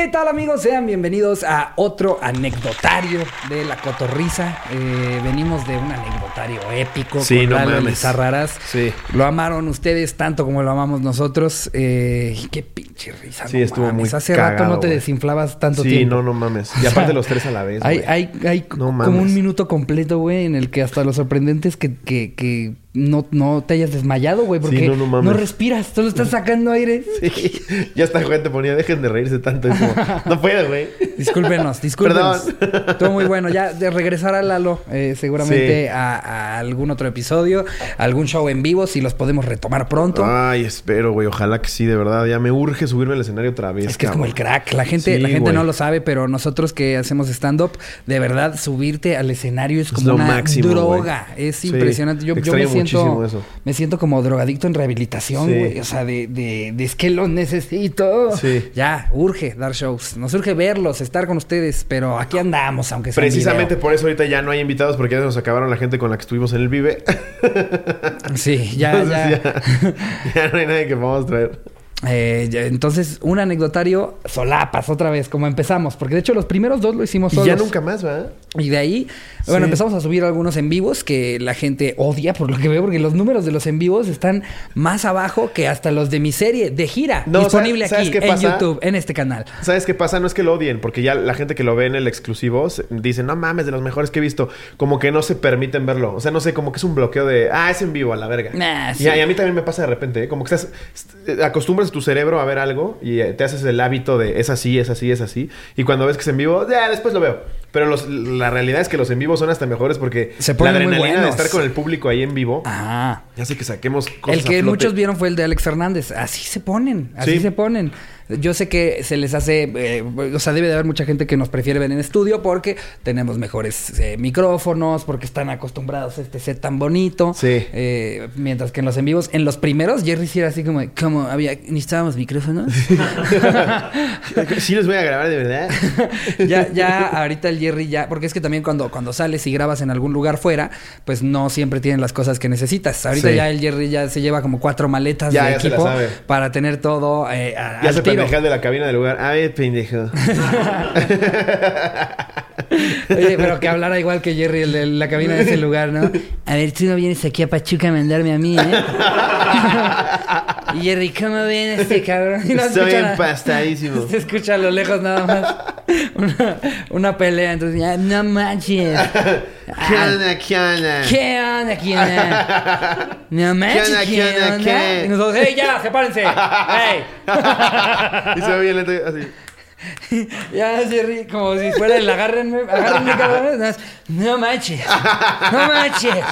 ¿Qué tal amigos? Sean bienvenidos a otro anecdotario de la cotorriza. Eh, venimos de un anecdotario épico Sí, con no Lalo mames. Lizarraras. Sí. Lo amaron ustedes tanto como lo amamos nosotros. Eh, qué pinche risa. Sí, no estuvo mames. muy Hace rato cagado, no te güey. desinflabas tanto Sí, tiempo. no, no mames. Y aparte los tres a la vez, Hay, hay, hay No como mames. un minuto completo, güey, en el que hasta lo sorprendente es que, que, que no, no te hayas desmayado, güey, porque Sí, no, no mames. respiras, solo estás sacando aire. Sí. Ya esta gente ponía, dejen de reírse tanto. Es como, no puedo, güey. Discúlpenos, discúlpenos. Estuvo muy bueno. Ya de regresar a Lalo, eh, seguramente Sí. a, a algún otro episodio, algún show en vivo, si los podemos retomar pronto. Ay, espero, güey. Ojalá que sí, de verdad. Ya me urge subirme al escenario otra vez. Es que es como el crack. La gente, Sí, la gente güey. no lo sabe, pero nosotros que hacemos stand-up, de verdad, subirte al escenario es Es como lo una máximo, droga. güey. Es impresionante. Yo, yo me extraño siento, muchísimo eso. me siento como drogadicto en rehabilitación, Sí. güey. O sea, de, de, de es que lo necesito. Sí. Ya, urge dar shows. Nos urge verlos, estar con ustedes, pero aquí andamos, aunque sea en Precisamente por eso ahorita ya no hay invitados porque ya se nos acabaron la gente con la que estuvimos en el Vive. Sí, ya, Entonces ya. ya, ya no hay nadie que podamos traer. Eh, ya, entonces, un anecdotario solapas otra vez, como empezamos. Porque de hecho, los primeros dos lo hicimos Y solos. ya nunca más, ¿va? Y de ahí, bueno, empezamos a subir algunos en vivos que la gente odia, por lo que veo, porque los números de los en vivos están más abajo que hasta los de mi serie de gira. No, disponible ¿sabes- aquí sabes en? YouTube, en este canal. ¿Sabes qué pasa? No es que lo odien, porque ya la gente que lo ve en el exclusivo dice, no mames, de los mejores que he visto. Como que no se permiten verlo. O sea, no sé, como que es un bloqueo de, ah, es en vivo, a la verga. Nah, y, sí. a, y a mí también me pasa de repente, ¿eh? como que estás, est- acostumbras tu cerebro a ver algo y eh, te haces el hábito de, es así, es así, es así. Y cuando ves que es en vivo, ya, después lo veo. Pero los- la realidad es que los en vivo son hasta mejores porque Se la adrenalina de estar con el público ahí en vivo Ah. hace que saquemos cosas El que muchos vieron fue el de Alex Hernández. Así se ponen, así Sí. se ponen. Yo sé que se les hace, eh, o sea, debe de haber mucha gente que nos prefiere ver en estudio porque tenemos mejores eh, micrófonos, porque están acostumbrados a este set tan bonito. Sí. Eh, mientras que en los en vivos, en los primeros, Jerry sí era así como, como había, necesitábamos micrófonos. sí les voy a grabar de verdad. ya, ya, ahorita el Jerry ya, porque es que también cuando, cuando sales y grabas en algún lugar fuera, pues no siempre tienen las cosas que necesitas. Ahorita Sí. ya el Jerry ya se lleva como cuatro maletas Ya, de ya equipo para tener todo eh, Ya de la cabina del lugar. Ay, pendejo. Oye, pero que hablara igual que Jerry, el de la cabina de ese lugar, ¿no? A ver, tú no vienes aquí a Pachuca a mandarme a mí, ¿eh? y Jerry, ¿cómo viene este cabrón? Y no Estoy escucha empastadísimo. Se escucha a lo lejos nada más una, una pelea. Entonces, ya, no manches. ¿Qué onda, qué onda? ¿Qué onda? ¿Qué onda? No manches, onda, ¿qué, onda, onda? qué? Y nosotros, ¡hey, ya! ¡Sepárense! ¡Hey! Y se ve bien lento así. Ya, Jerry, como si fuera el agárrenme, agárrenme, cabrones. No manches, no manches.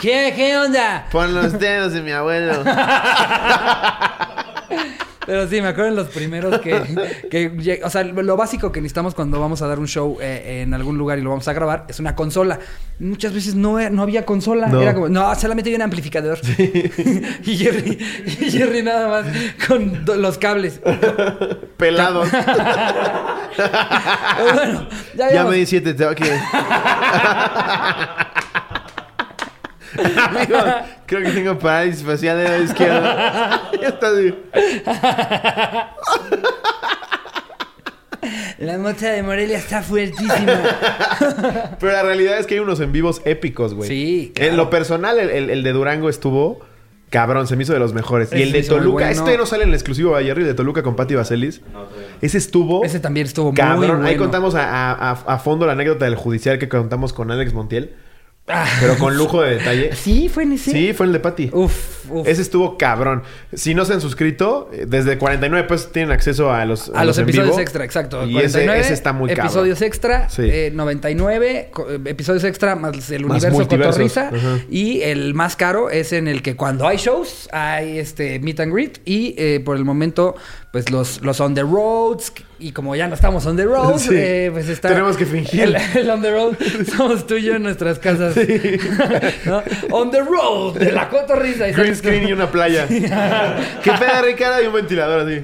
¿Qué, qué onda? Pon los dedos de mi abuelo. Pero sí, me acuerdo en los primeros que, que o sea, lo básico que necesitamos cuando vamos a dar un show eh, en algún lugar y lo vamos a grabar es una consola. Muchas veces no, no había consola. No. Era como, no, solamente hay un amplificador. y, Jerry, y Jerry nada más con do- los cables. Pelados. Bueno, ya, me di siete toques. Amigo, creo que tengo parálisis facial de la izquierda. Ya está así. La mota de Morelia está fuertísima. Pero la realidad es que hay unos en vivos épicos, güey. Sí, claro. En lo personal, el, el- el de Durango estuvo cabrón, se me hizo de los mejores. Ese y el de muy Toluca, bueno. este no sale en el exclusivo de Jerry, el de Toluca con Patti Vaselis. Ese estuvo. Ese también estuvo muy Cabrón, bueno. ahí contamos a, a- a- a fondo la anécdota del judicial que contamos con Alex Montiel. Ah. Pero con lujo de detalle. Sí, fue en ese. Sí, fue el de Patty. Uf, uf. Ese estuvo cabrón. Si no se han suscrito, eh, desde 49 pesos tienen acceso a los, A los en episodios vivo. extra, exacto. Y ese, 49, ese está muy cabrón. Episodios extra, Sí. eh, 99, co- eh, episodios extra más el Más universo cotorriza. Ajá. Y el más caro es en el que cuando hay shows, hay este meet and greet. Y eh, por el momento, pues los, los on the roads. Y como ya no estamos on the road, Sí. eh, pues está. Tenemos que fingir. El, el on the road somos tú y yo en nuestras casas. ¿no? On the road de la cotorriza. Green screen y una playa. ¿Qué peda, Ricardo? Y un ventilador así.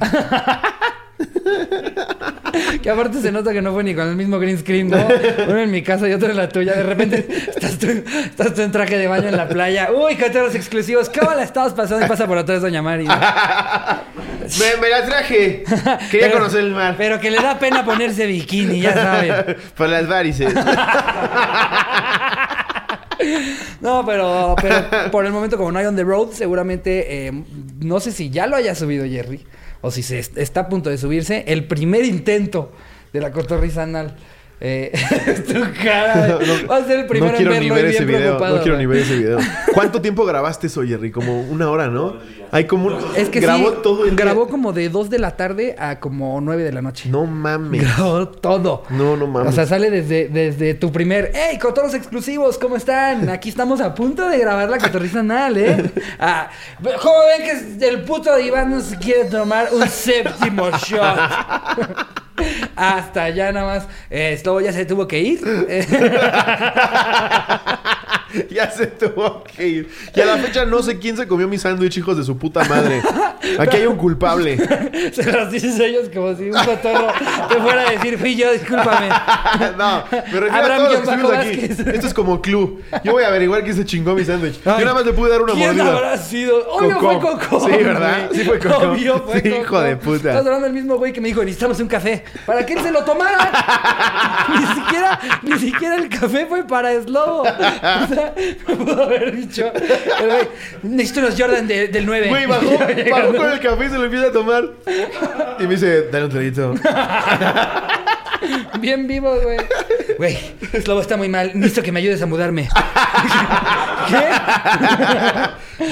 Que aparte se nota que no fue ni con el mismo green screen, ¿no? Uno en mi casa y otro en la tuya. De repente estás tú, estás tú en traje de baño en la playa. Uy, cateros exclusivos. ¿Cómo la estabas pasando? Y pasa por atrás Doña Mari. ¿no? Me, me la traje. Quería Pero- conocer el mar. Pero que le da pena ponerse bikini, ya saben. Por las varices. No, pero, pero por el momento, como no hay on the road, seguramente, eh, no sé si ya lo haya subido Jerry o si se est- está a punto de subirse, el primer intento de la cotorriza anal. Eh, tu cara. Va a ser el primero no quiero en ni verlo ver y ese bien video. preocupado. No quiero ni ver ese video. ¿Cuánto tiempo grabaste eso, Jerry? Como una hora, ¿no? Hay como un... Es que grabó sí, todo el día. grabó como de 2 de la tarde a como 9 de la noche. No mames. Grabó todo. No, no mames. O sea, sale desde, desde tu primer. ¡Hey, cotorros exclusivos! ¿Cómo están? Aquí estamos a punto de grabar la cotorriza anal, ¿eh? Ah, ¿Cómo ven que el puto Iván no se quiere tomar un séptimo shot? Hasta ya nada más. Eh, Slobo ya se tuvo que ir. Ya se tuvo que ir. Y a la fecha no sé quién se comió mi sándwich, hijos de su puta madre. Aquí hay un culpable. se los dices ellos como si un cotorro te fuera a decir, fui yo, discúlpame. no, me refiero Abraham a todos los que estuvimos aquí. Esto es como club. Yo voy a averiguar quién se chingó mi sándwich. Yo nada más le pude dar una ¿Quién mordida. habrá sido? Obvio Coco. fue Coco. Sí, ¿verdad? Sí fue Coco. Obvio fue Sí, Coco. hijo de puta. Estás hablando del mismo güey que me dijo, necesitamos un café. ¿Para que él se lo tomara? ni siquiera, ni siquiera el café fue para Slobo. O sea, me pudo haber dicho. el güey, necesito los Jordan de- del 9. Güey, bajó, bajó con el café y se lo empieza a tomar. Y me dice, dale un traguito. Bien vivo, güey. Güey, Slobo está muy mal. Necesito que me ayudes a mudarme. ¿Qué?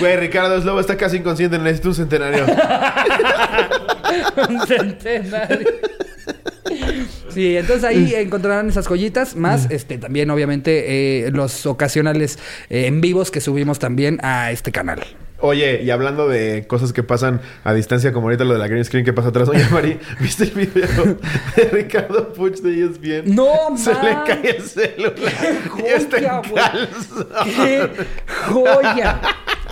Güey, Ricardo Slobo está casi inconsciente, necesito un centenario. Un centenario. Sí, entonces ahí encontrarán esas joyitas, más este también obviamente eh, los ocasionales eh, en vivos que subimos también a este canal. Oye, y hablando de cosas que pasan a distancia, como ahorita lo de la green screen que pasa atrás. Oye, Mari, ¿viste el video de Ricardo Puch de ESPN? No, Se le man. cae el celular. ¡Qué y está en joya. ¡Qué joya!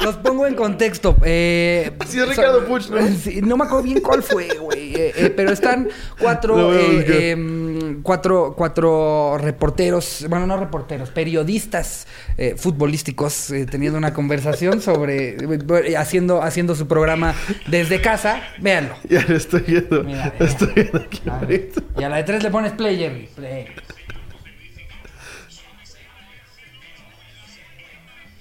Los pongo en contexto. Eh, Sí, es Ricardo Puch, ¿no? No me acuerdo bien cuál fue, güey. Eh, eh, pero están cuatro, Lo cuatro, cuatro reporteros, bueno, no reporteros, periodistas eh, futbolísticos eh, teniendo una conversación sobre, eh, haciendo, haciendo su programa desde casa. Véanlo. Ya lo estoy viendo. Mira, estoy viendo aquí A ver. ahorita. Y a la de tres le pones play, Jerry. Play.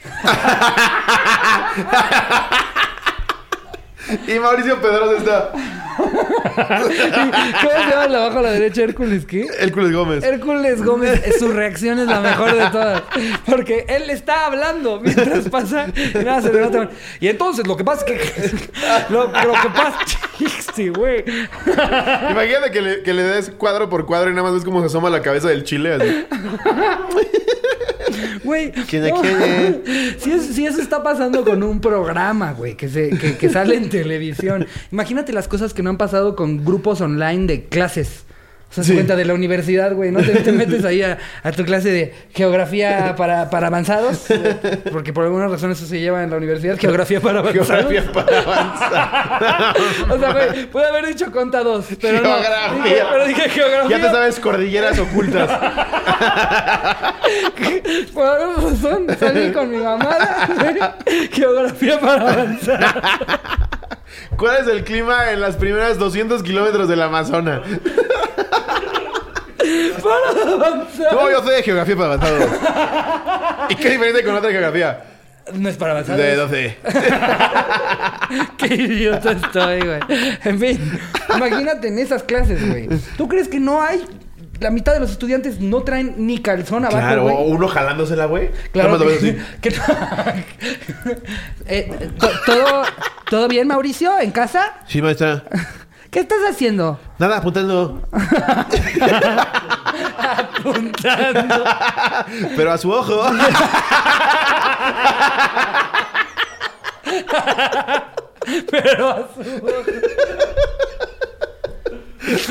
Y Mauricio Pedrosa está. ¿Cómo se llama el de abajo a la derecha? Hércules, ¿qué? Hércules Gómez. Hércules Gómez, eh, su reacción es la mejor de todas. Porque él está hablando mientras pasa y nada se le nota. Y entonces lo que pasa es que. Lo, lo que pasa. Sí, güey. Imagínate que le, que le des cuadro por cuadro y nada más ves cómo se asoma la cabeza del chile. Así. Güey. Si, es- si eso está pasando con un programa, güey, que, se, que, que sale en televisión. Imagínate las cosas que no han pasado con grupos online de clases. O sea, se Sí. cuenta de la universidad, güey, ¿no? Te, te metes ahí a, a tu clase de geografía para, para avanzados. Porque por alguna razón eso se lleva en la universidad. Geografía para avanzados. Geografía para avanzar. O sea, güey, pude haber dicho conta dos, pero no. Geografía. Dije- pero dije geografía. Ya te sabes cordilleras ocultas. Por alguna razón salí con mi mamá. Geografía para avanzar. ¿Cuál es el clima en las primeras 200 kilómetros del Amazonas? Para avanzar. No, yo sé de geografía para avanzados. ¿Y qué diferente con otra geografía? No es para avanzar. De es- 12. Qué idiota estoy, güey. En fin, imagínate en esas clases, güey. ¿Tú crees que no hay? La mitad de los estudiantes no traen ni calzón abajo, Claro, o uno jalándosela, güey. Claro que, que- Eh, to- ¿todo, ¿Todo bien, Mauricio? ¿En casa? Sí, maestra. ¿Qué estás haciendo? Nada, apuntando. Apuntando. Pero a su ojo. Pero a su ¿Qué era?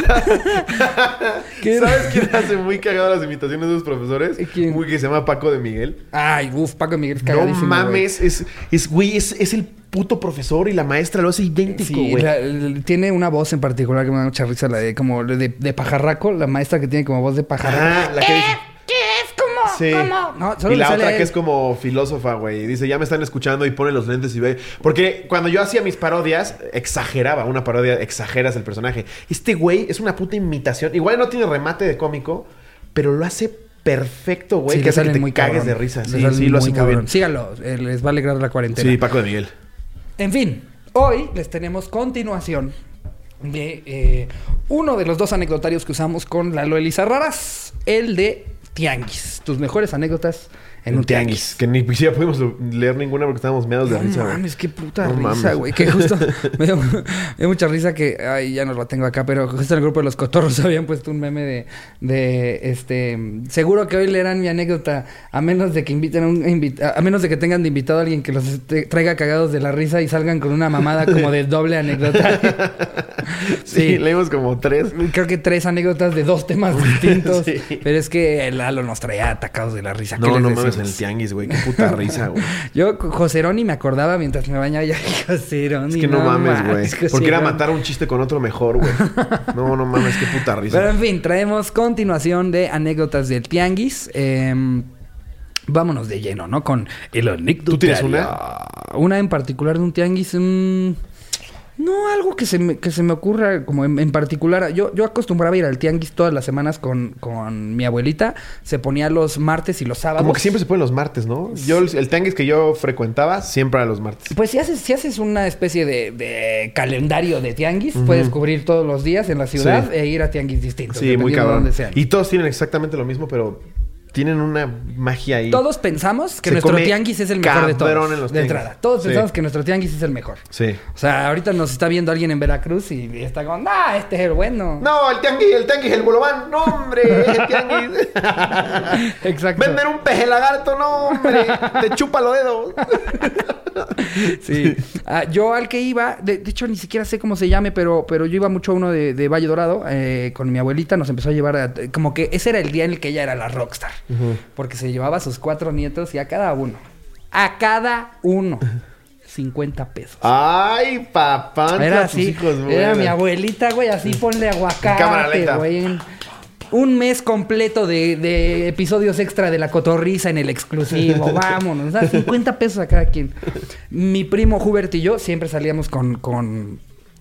¿Sabes quién hace muy cagadas las imitaciones de los profesores? ¿Quién? Muy que se llama Paco de Miguel. Ay, uff, Paco Miguel es No cagadísimo, mames, es, es, güey, es, es el puto profesor y la maestra lo hace idéntico, Sí, güey. la- tiene una voz en particular que me da mucha risa, la de como de, de pajarraco, la maestra que tiene como voz de pajarraco. Ah, la que dice. ¿Cómo? No, solo y la sale otra él. que es como filósofa, güey. y Dice, ya me están escuchando y pone los lentes y ve. Porque cuando yo hacía mis parodias, exageraba. Una parodia, exageras el personaje. Este güey es una puta imitación. Igual no tiene remate de cómico, pero lo hace perfecto, güey. Sí, que hace que te muy cagues cabrón. de risa. Sí, sí, lo hace muy cabrón. bien. Síganlo, eh, les va a alegrar la cuarentena. Sí, Paco de Miguel. En fin, hoy les tenemos continuación de eh, uno de los dos anecdotarios que usamos con Lalo Elisa Raras, el de Tianguis. Tus mejores anécdotas en un tianguis. Que ni siquiera pudimos leer ninguna porque estábamos meados de No risa, güey. mames, qué puta No risa, güey. Que justo me dio, me dio mucha risa que, ay, ya no lo tengo acá, pero justo en el grupo de los cotorros habían puesto un meme de, de este, seguro que hoy leerán mi anécdota, a menos de que inviten a un, invita- a menos de que tengan de invitado a alguien que los este- traiga cagados de la risa y salgan con una mamada como de doble anécdota. Sí, Sí. leímos como tres. Creo que tres anécdotas de dos temas distintos. Sí. Pero es que el Lalo nos traía atacados de la risa. ¿Qué No, les no mames? En el tianguis, güey. Qué puta risa, güey. Yo, Joseroni, me acordaba mientras me bañaba. Yo, Joseroni. Es que no, mames, güey. Porque era matar un chiste con otro mejor, güey. No, no mames, qué puta risa. Pero en fin, traemos continuación de anécdotas del tianguis. Em, vámonos de lleno, ¿no? Con el anécdota. ¿Tú tienes una? Una en particular de un tianguis. mm, no, algo que se me, que se me ocurra como en, en particular. Yo, yo acostumbraba a ir al tianguis todas las semanas con, con mi abuelita. Se ponía los martes y los sábados. Como que siempre se ponen los martes, ¿no? Yo, el, el tianguis que yo frecuentaba, siempre era los martes. Pues si haces, si haces una especie de, de calendario de tianguis, puedes cubrir todos los días en la ciudad Sí. e ir a tianguis distintos. Sí, muy cabrón. sean. Y todos tienen exactamente lo mismo, pero tienen una magia ahí. Todos pensamos que Se nuestro tianguis es el mejor de todos. en los de entrada. Todos Sí. pensamos que nuestro tianguis es el mejor. Sí. O sea, ahorita nos está viendo alguien en Veracruz y está como, ah, este es el bueno. No, el tianguis, el tianguis, el bolobán. No, hombre, el tianguis. Exacto. Vender un peje lagarto, no, hombre. Te chupa los dedos. Sí. Ah, yo al que iba, de, de hecho ni siquiera sé cómo se llame, pero, pero yo iba mucho a uno de, de Valle Dorado eh, con mi abuelita, nos empezó a llevar a- como que ese era el día en el que ella era la rockstar. Porque se llevaba a sus cuatro nietos y a cada uno. A cada uno. 50 pesos. Ay, papá. Era así. hijos, era mi abuelita, güey, así ponle aguacate, güey. Un mes completo de, de episodios extra de la cotorriza en el exclusivo. Vámonos. O sea, 50 pesos a cada quien. Mi primo Hubert y yo siempre salíamos con. con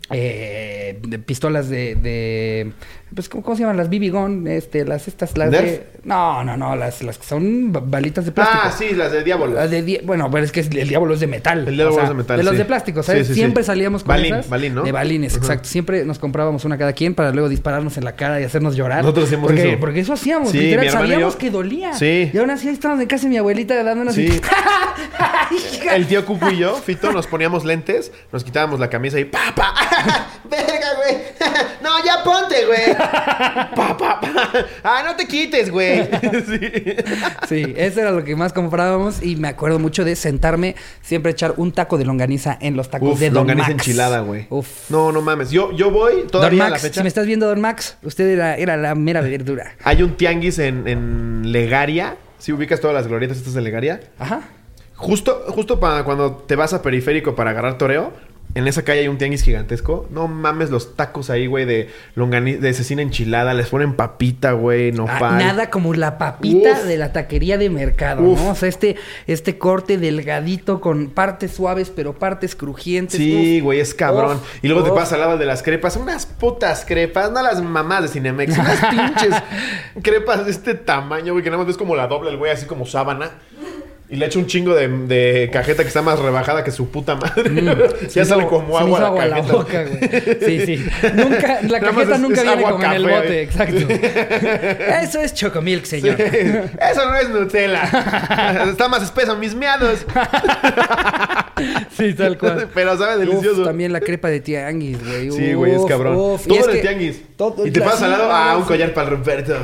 eh, de pistolas de, de pues ¿cómo, cómo se llaman las BB gun este las estas las ¿Nerf? de no no no las las que son ba- balitas de plástico Ah, sí, las de diablo. las de di- bueno, pero es que el diablo es de metal. El diablo es de metal, De los sí. de plástico, ¿sabes? Sí, sí, Siempre salíamos con Balín, esas. balín, ¿no? De balines, exacto. Siempre nos comprábamos una cada quien para luego dispararnos en la cara y hacernos llorar. Nosotros hacíamos porque, eso. Porque eso hacíamos. Literal, y sabíamos yo. que dolía. Sí. Y aún así ahí estábamos en casa de mi abuelita dándonos Sí. así. El tío Cucu y yo, Fito, nos poníamos lentes, nos quitábamos la camisa y ¡pa, pa! ¡Verga, güey! ¡No, ya ponte, güey! ¡Pa, pa, pa! ¡Ah, no te quites, güey! Sí. Sí, eso era lo que más comprábamos y me acuerdo mucho de sentarme, siempre echar un taco de longaniza en los tacos Uf, de Don longaniza Max. enchilada, güey. Uf. No, no mames. Yo, yo voy Don todavía a la Max, fecha. si me estás viendo Don Max, usted era, era la mera verdura. Hay un tianguis en, en Legaria. Si ubicas todas las glorietas estas de Legaria. Ajá. Justo, justo para cuando te vas a periférico para agarrar toreo, en esa calle hay un tianguis gigantesco. No mames los tacos ahí, güey, de longaniza, de cecina enchilada. Les ponen papita, güey, Ah, nopal. nada como la papita Uf. de la taquería de mercado, Uf. ¿no? O sea, este, este corte delgadito con partes suaves, pero partes crujientes. Sí, Uf. güey, es cabrón. Y luego te Uf. pasas al lado de las crepas. Unas putas crepas, no las mamás de Cinemex. Unas pinches crepas de este tamaño, güey, que nada más ves como la dobla el güey, así como sábana. Y le echa un chingo de, de cajeta que está más rebajada que su puta madre. Mm. Ya sale como agua, hizo agua la la boca, güey. Sí, sí. Nunca, la Nada cajeta es- nunca es viene como en el bote, exacto. Eso es chocomilk, señor. Eso no es Nutella. Está más espeso, mis miados. Sí, tal cual. Pero sabe delicioso. Uf, también la crepa de tianguis, güey. Sí, güey, es cabrón. uf. Y Todo es que tianguis. todo- y te la- pasas al lado, ah, un collar para el Roberto.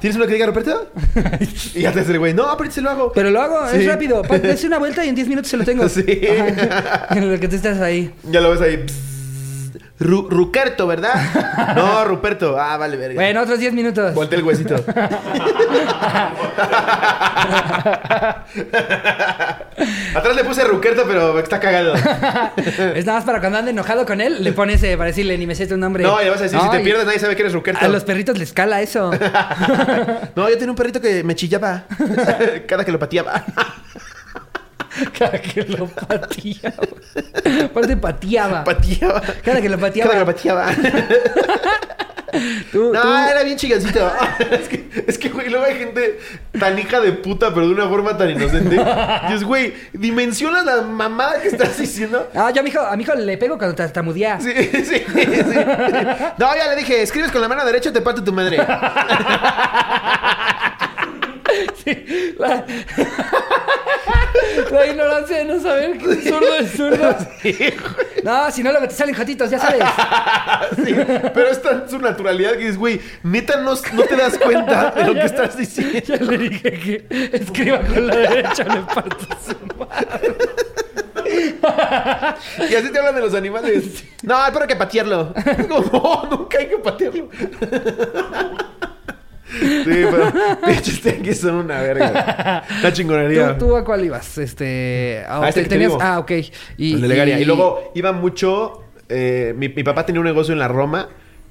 ¿Tienes uno que diga Roberto? y ya te hace el güey, no, pero se lo hago. Pero lo hago, Sí. es rápido. Dese una vuelta y en 10 minutos se lo tengo. Sí. Ajá. En lo que tú estás ahí. Ya lo ves ahí. Ru- Ruperto, ¿verdad? no, Ruperto. Ah, vale, verga. Bueno, otros 10 minutos. Voltea el huesito. Atrás le puse Ruperto, pero está cagado. es nada más para cuando ande enojado con él, le pones eh, para decirle ni me sé tu nombre. No, le vas a decir, si te pierdes, nadie sabe que eres Ruperto. A los perritos les cala eso. No, yo tenía un perrito que me chillaba. Cada que lo pateaba. Cada que lo pateaba. Aparte pateaba. Pateaba. Cada que lo pateaba. Cada que lo pateaba. Tú- No, tú- era bien chingancito. es, que, es que, güey, luego hay gente tan hija de puta, pero de una forma tan inocente. Es, güey, dimensionas la mamada que estás diciendo. Ah, yo a mi hijo, a mi hijo le pego cuando tartamudea. Sí, sí, sí. No, ya le dije, escribes con la mano derecha, te parto tu madre. Sí, La... la ignorancia de no saber que un zurdo es zurdo. No, si no luego te salen jotitos, ya sabes. Sí, pero es tan su naturalidad que dices, güey, neta no, no te das cuenta de lo que estás diciendo. Ya le dije que escriba con la derecha, le parto su madre. Y así te hablan de los animales. No, pero hay que patearlo. No, nunca hay que patearlo. Sí, pero pinches tianguis son una verga. Una chingonería. ¿Tú, tú a cuál ibas? Este. ah, Ah, este te- te tenías. digo. Ah, ok. Y, El de Legaria. Y luego iba mucho. eh, mi, mi papá tenía un negocio en la Roma.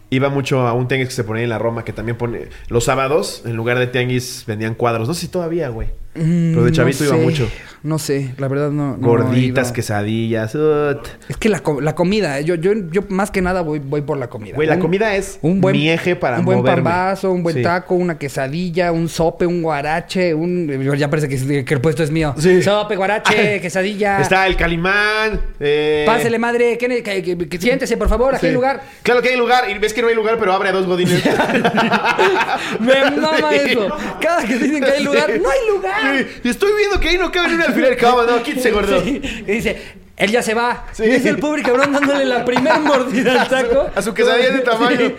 Iba mucho a un tianguis que se ponía en la Roma, que también pone. Los sábados, en lugar de tianguis, vendían cuadros. No sé si todavía, güey. Mm, Pero de chavito iba sé. mucho. No sé, la verdad no. no Gorditas, quesadillas. ut. Es que la, la comida, yo, yo, yo más que nada voy, voy por la comida. Güey, la Un- comida es un buen mi eje para Un buen moverme. pambazo, un buen Sí. taco, una quesadilla, un sope, un guarache, un... Ya parece que, que el puesto es mío. Sí. Sope, guarache, quesadilla. Está el calimán. Eh... Pásele, madre, que, siéntese, por favor, aquí Sí. hay lugar. Claro que hay lugar. Y ves que no hay lugar, pero abre a dos godines. Me mama eso. Cada que dicen que hay lugar, no hay lugar. Sí, Y estoy viendo que ahí no cabe ni un alfiler. Cama, no, quítese, gordo. Sí. Y dice, él ya se va. Sí. Y es el pobre cabrón dándole la primera mordida al taco. A su quesadilla de tamaño. Sí.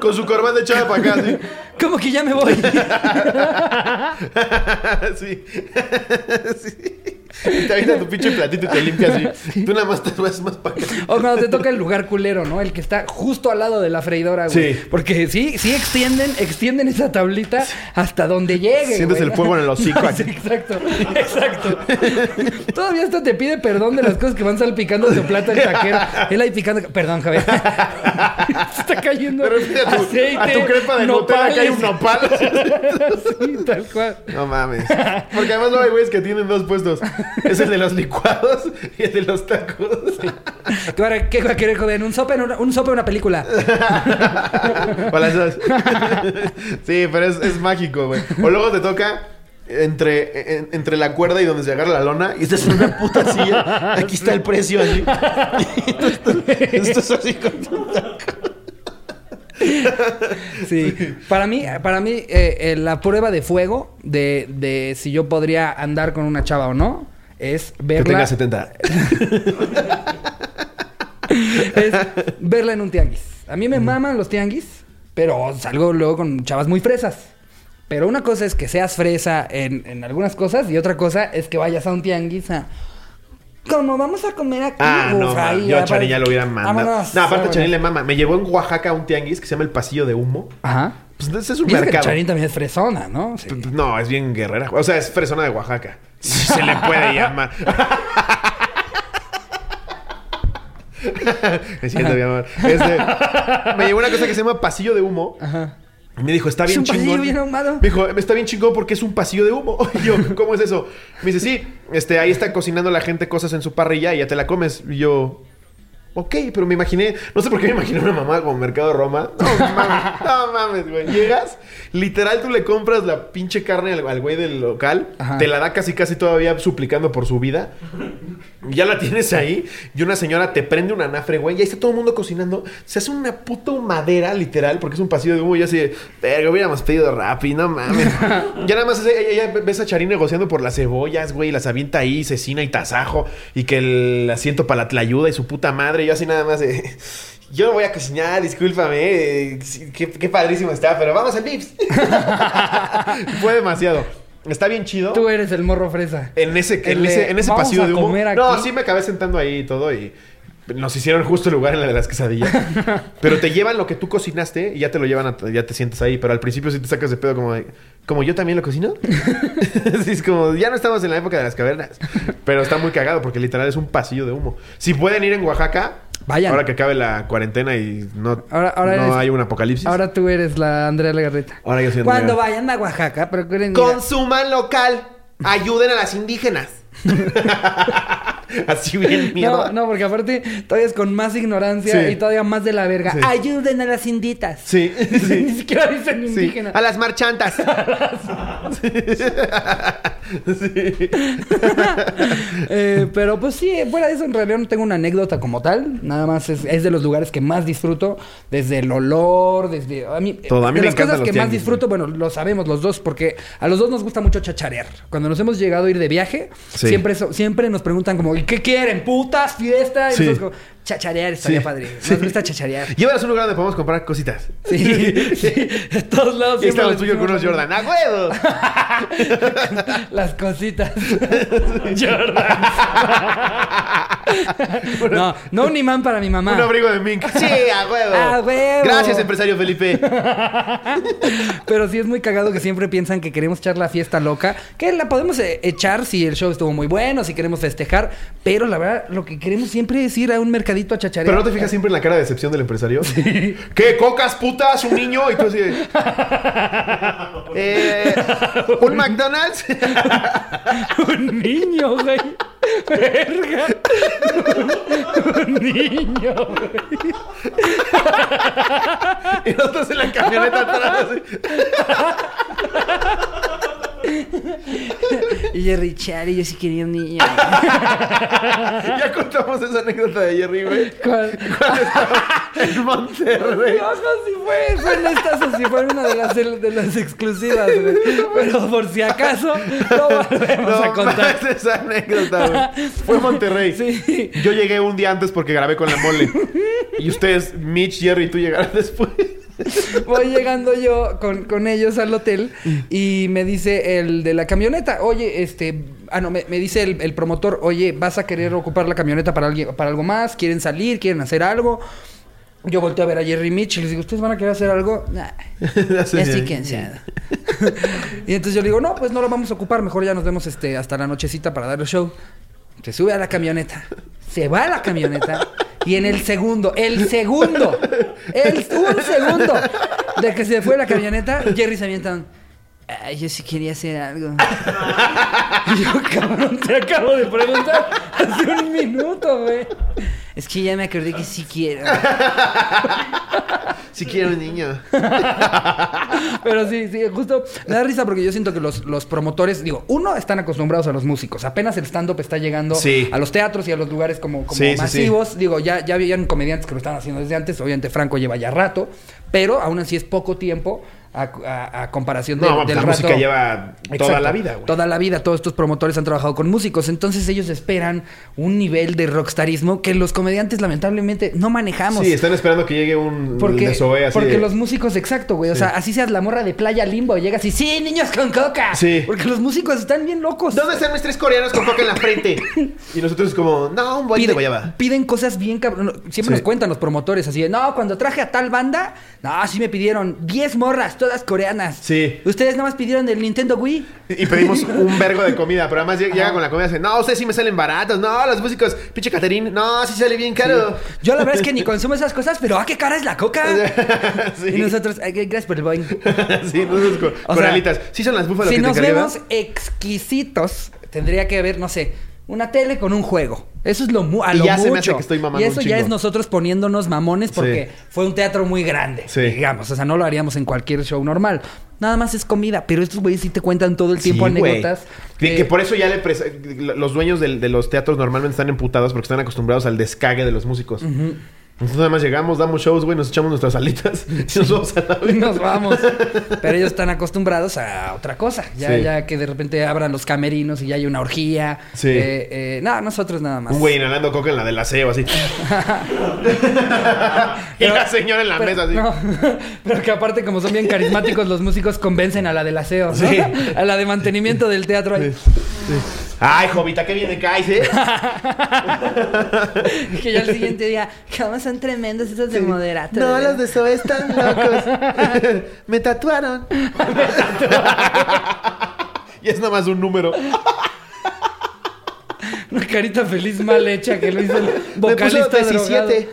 Con su corbata echada para acá, sí. ¿Cómo que ya me voy? sí. sí. Y te avienta tu pinche platito y te limpias así. Tú nada más te vas más para acá. O cuando te toca el lugar culero, ¿no? El que está justo al lado de la freidora, güey. Sí. Porque sí, sí extienden, extienden esa tablita hasta donde llegue. Sientes güey. el fuego en el hocico. Sí, exacto, exacto. Todavía hasta te pide perdón de las cosas que van salpicando tu plato el taquero. Él ahí picando. Perdón, Javier. Se está cayendo. Repente a tu, aceite, a tu crepa de que hay un nopal. Sí, tal cual. No mames. Porque además no hay güeyes que tienen dos puestos. Es el de los licuados y el de los tacos. ¿Qué va, a- querer, joven? ¿Un sope en una, un sope en una película? Sí, pero es, es mágico, güey. O luego te toca entre, en- entre la cuerda y donde se agarra la lona y estás en una puta silla. Aquí está el precio así. Estás, estás así con tu taco. Sí. Para mí, para mí eh, eh, la prueba de fuego de, de si yo podría andar con una chava o no es Que verla, tenga 70. es verla en un tianguis. A mí me maman los tianguis, pero salgo luego con chavas muy fresas. Pero una cosa es que seas fresa en, en algunas cosas y otra cosa es que vayas a un tianguis a... Como vamos a comer aquí. Ah, no, man. yo a Charín ya lo hubiera mandado. Vámonos, no, aparte vámonos. Charín le mama. Me llevó en Oaxaca a un tianguis que se llama el Pasillo de Humo. Ajá. Pues es un que mercado. Charín también es fresona, ¿no? Sí. P- p- No, es bien guerrera. O sea, es fresona de Oaxaca. Se le puede llamar. Me siento, mi amor. Este, me llevó una cosa que se llama pasillo de humo. Ajá. Y me dijo, está Es bien un pasillo chingón. bien ahumado. Me dijo, está bien chingón porque es un pasillo de humo. Y yo, ¿cómo es eso? Me dice, sí, este, ahí está cocinando la gente cosas en su parrilla y ya te la comes. Y yo, ok, pero me imaginé, no sé por qué me imaginé una mamá como Mercado Roma. No mames, no mames, güey. Llegas, literal, tú le compras la pinche carne al, al güey del local, Ajá. te la da casi, casi todavía suplicando por su vida. Ya la tienes ahí y una señora te prende un anafre, güey, y ahí está todo el mundo cocinando. Se hace una puta madera, literal, porque es un pasillo de humo. Y así, verga, hubiéramos pedido Rappi, no mames. ya nada más ella, ves a Charín negociando por las cebollas, güey, y las avienta ahí, cecina y tasajo, y que el asiento para la tlayuda y su puta madre. Y yo así nada más de. Yo voy a cocinar, discúlpame. eh, sí, qué, qué padrísimo está, pero vamos al Vips. Fue demasiado. Está bien chido. Tú eres el morro fresa. En ese, en El de, ese, en ese "Vamos pasillo a de humo. comer No, aquí". sí me acabé sentando ahí y todo y... nos hicieron justo el lugar en la de las quesadillas. pero te llevan lo que tú cocinaste y ya te lo llevan, a, ya te sientes ahí. Pero al principio sí te sacas de pedo como de, como yo también lo cocino. sí, es como, ya no estamos en la época de las cavernas. Pero está muy cagado porque literal es un pasillo de humo. Si pueden ir en Oaxaca, Vayan. ahora que acabe la cuarentena y no, Ahora- ahora no eres- hay un apocalipsis. Ahora tú eres la Andrea Legarreta. Ahora yo soy Cuando vayan a Oaxaca, procuren a- Consuman local. Ayuden a las indígenas. Así bien mierda. No, no, porque aparte todavía es con más ignorancia Sí. y todavía más de la verga. Sí. Ayuden a las inditas. Sí, Ni siquiera dicen indígenas. A las marchantas. sí. Eh, pero pues sí, fuera de eso, en realidad no tengo una anécdota como tal. Nada más es, es de los lugares que más disfruto. Desde el olor, desde. A mí, Todo. A mí de me las cosas los que más disfruto, bueno, lo sabemos los dos, porque a los dos nos gusta mucho chacharear. Cuando nos hemos llegado a ir de viaje, siempre, siempre nos preguntan como, ¿y qué quieren? ¿Putas? ¿Fiesta? Y Sí. nosotros como, chacharear estaría Sí. padre. Sí. Nos gusta chacharear. Llévanos a un lugar donde podemos comprar cositas. Sí, sí. De todos lados Y está lo tuyo con unos Jordan. ¡A huevo! Las cositas. Jordan. no, no un imán para mi mamá. Un abrigo de mink. Sí, a huevo. ¡A huevo! Gracias, empresario Felipe. Pero sí es muy cagado que siempre piensan que queremos echar la fiesta loca. Que la podemos eh, echar si el show estuvo muy bueno, si queremos festejar. Pero la verdad, lo que queremos siempre es ir a un mercadito a chacharear. Pero no te fijas siempre en la cara de decepción del empresario. ¿Qué? ¿Cocas, putas? ¿Un niño? Y tú así de... Eh, ¿Un McDonald's? un niño, güey. Verga. un niño, güey. y nosotros en la camioneta atrás. así. Y Jerry Charlie, yo sí quería un niño. Ya contamos esa anécdota de Jerry, güey. ¿Cuál? Estaba en Monterrey. No, no, sí fue, fue en estas, o sí fue una de las, de las exclusivas, güey. Pero por si acaso, lo volvemos a contar. más esa anécdota, güey. Fue en Monterrey. Sí. Yo llegué un día antes porque grabé con la mole. Y ustedes, Mitch, Jerry y tú llegaron después. Voy llegando yo con, con ellos al hotel y me dice el de la camioneta, oye, este, ah, no, me, me dice el, el promotor, oye, ¿vas a querer ocupar la camioneta para, alguien, para algo más? ¿Quieren salir? ¿Quieren hacer algo? Yo volteo a ver a Jerry Mitch y les digo, ¿ustedes van a querer hacer algo? Nah, ya estoy cansado. y entonces yo le digo, no, pues no lo vamos a ocupar, mejor ya nos vemos este, hasta la nochecita para dar el show. Se sube a la camioneta, se va a la camioneta y en el segundo, el segundo, el, un segundo de que se fue la camioneta, Jerry se avienta Ay, yo sí quería hacer algo. Yo, cabrón, te acabo de preguntar hace un minuto, güey. Es que ya me acordé que sí quiero. Si quiero un niño. Pero sí, sí, justo me da risa porque yo siento que los, los promotores, digo, uno, están acostumbrados a los músicos. Apenas el stand-up está llegando Sí. a los teatros y a los lugares como, como Sí, sí, masivos. Digo, ya, ya habían comediantes que lo estaban haciendo desde antes. Obviamente Franco lleva ya rato, pero aún así es poco tiempo a, a- a comparación de- No, pues del la rato. música lleva toda Exacto. la vida, güey. Toda la vida, todos estos promotores han trabajado con músicos, entonces ellos esperan un nivel de rockstarismo que los comediantes lamentablemente no manejamos. Sí, están esperando que llegue un Porque, Zoé así porque de- los músicos, exacto, güey. O sea, así seas la morra de playa limbo, llegas y sí, niños con coca. Sí. Porque los músicos están bien locos. ¿Dónde están mis tres coreanos con coca en la frente? Y nosotros como, no, un de Piden, piden cosas bien cabrón. Siempre Sí. nos cuentan los promotores así de, no, cuando traje a tal banda, no, sí me pidieron 10 morras, todas coreanas. Sí. Ustedes nada más pidieron del Nintendo Wii. Y pedimos un vergo de comida, pero además llega con la comida y dice, no, ustedes sí me salen baratos, no, los músicos, pinche Caterín, no, sí sale bien caro. Yo la verdad es que ni consumo esas cosas, pero ¿a qué cara es la coca? sí. Y nosotros, "Ay, gracias por el boing. sí, nosotros con, O con sea, alitas. Sí son las búfalas Si que nos vemos exquisitos, tendría que haber, no sé, una tele con un juego. Eso es lo, mu a Y lo ya se me mucho. hace que estoy mamando y eso un ya es nosotros poniéndonos mamones porque Sí. fue un teatro muy grande, Sí. digamos. O sea, no lo haríamos en cualquier show normal. Nada más es comida, pero estos güeyes sí te cuentan todo el tiempo Sí, anécdotas. Que, que por eso ya le los dueños de, los teatros normalmente están emputados porque están acostumbrados al descague de los músicos. Nosotros nada más llegamos, damos shows, güey, nos echamos nuestras alitas y nos vamos a la y nos vamos. Pero ellos están acostumbrados a otra cosa. Ya, Sí. ya que de repente abran los camerinos y ya hay una orgía. Sí. Eh, eh, no, nosotros nada más. Un güey inhalando coca en la del aseo, así. y la señora en la Pero- mesa, así. no, pero que aparte, como son bien carismáticos, los músicos convencen a la del aseo, ¿no? Sí. a la de mantenimiento del teatro ahí. Ay, Jovita, qué bien me caes, ¿eh? que ya el siguiente día, ¿cómo son tremendos esos de moderato? No, los de Zoe están locos. me tatuaron. y es nada más un número. Una carita feliz mal hecha que lo hizo el Me puso vocalista 17.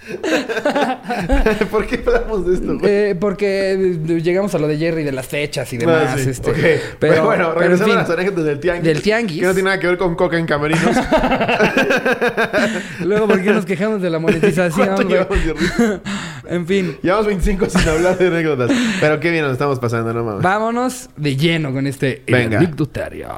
¿Por qué hablamos de esto, güey? Eh, porque eh, llegamos a lo de Jerry, de las fechas y demás. Ah, sí. este. Pero, Pero, bueno, pero en regresando fin, a las anécdotas del tianguis. Del tianguis. Que no tiene nada que ver con coca en camerinos. Luego, ¿por qué nos quejamos de la monetización? En fin, Llevamos 25 sin hablar de anécdotas. Pero qué bien nos estamos pasando, no mames. vámonos de lleno con este anecdotario.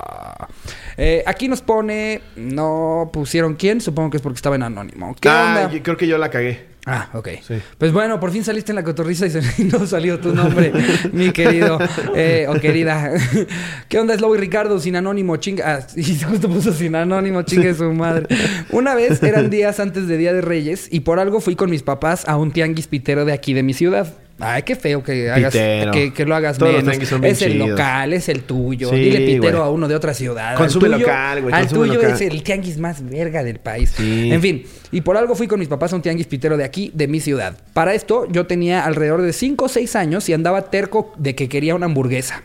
Eh, aquí nos pone, no pusieron quién, supongo que es porque estaba en anónimo. ¿Qué ah, onda? yo creo que yo la cagué. Ah, ok. Sí. Pues bueno, por fin saliste en la cotorriza y se- no salió tu nombre, mi querido eh, o querida. ¿Qué onda, Slow y Ricardo? Sin anónimo, chinga. Ah, y justo puso sin anónimo, chingue su madre. Una vez eran días antes de Día de Reyes y por algo fui con mis papás a un tianguis pitero de aquí de mi ciudad. Ay, qué feo que hagas, que, que lo hagas Todos menos. tianguis son bien Es el chidos. local, es el tuyo. Sí, Dile pitero güey. a uno de otra ciudad. Consume Al tuyo- local, güey, Al tuyo local. es el tianguis más verga del país. Sí. En fin, y por algo fui con mis papás a un tianguis pitero de aquí, de mi ciudad. Para esto, yo tenía alrededor de 5 o 6 años y andaba terco de que quería una hamburguesa.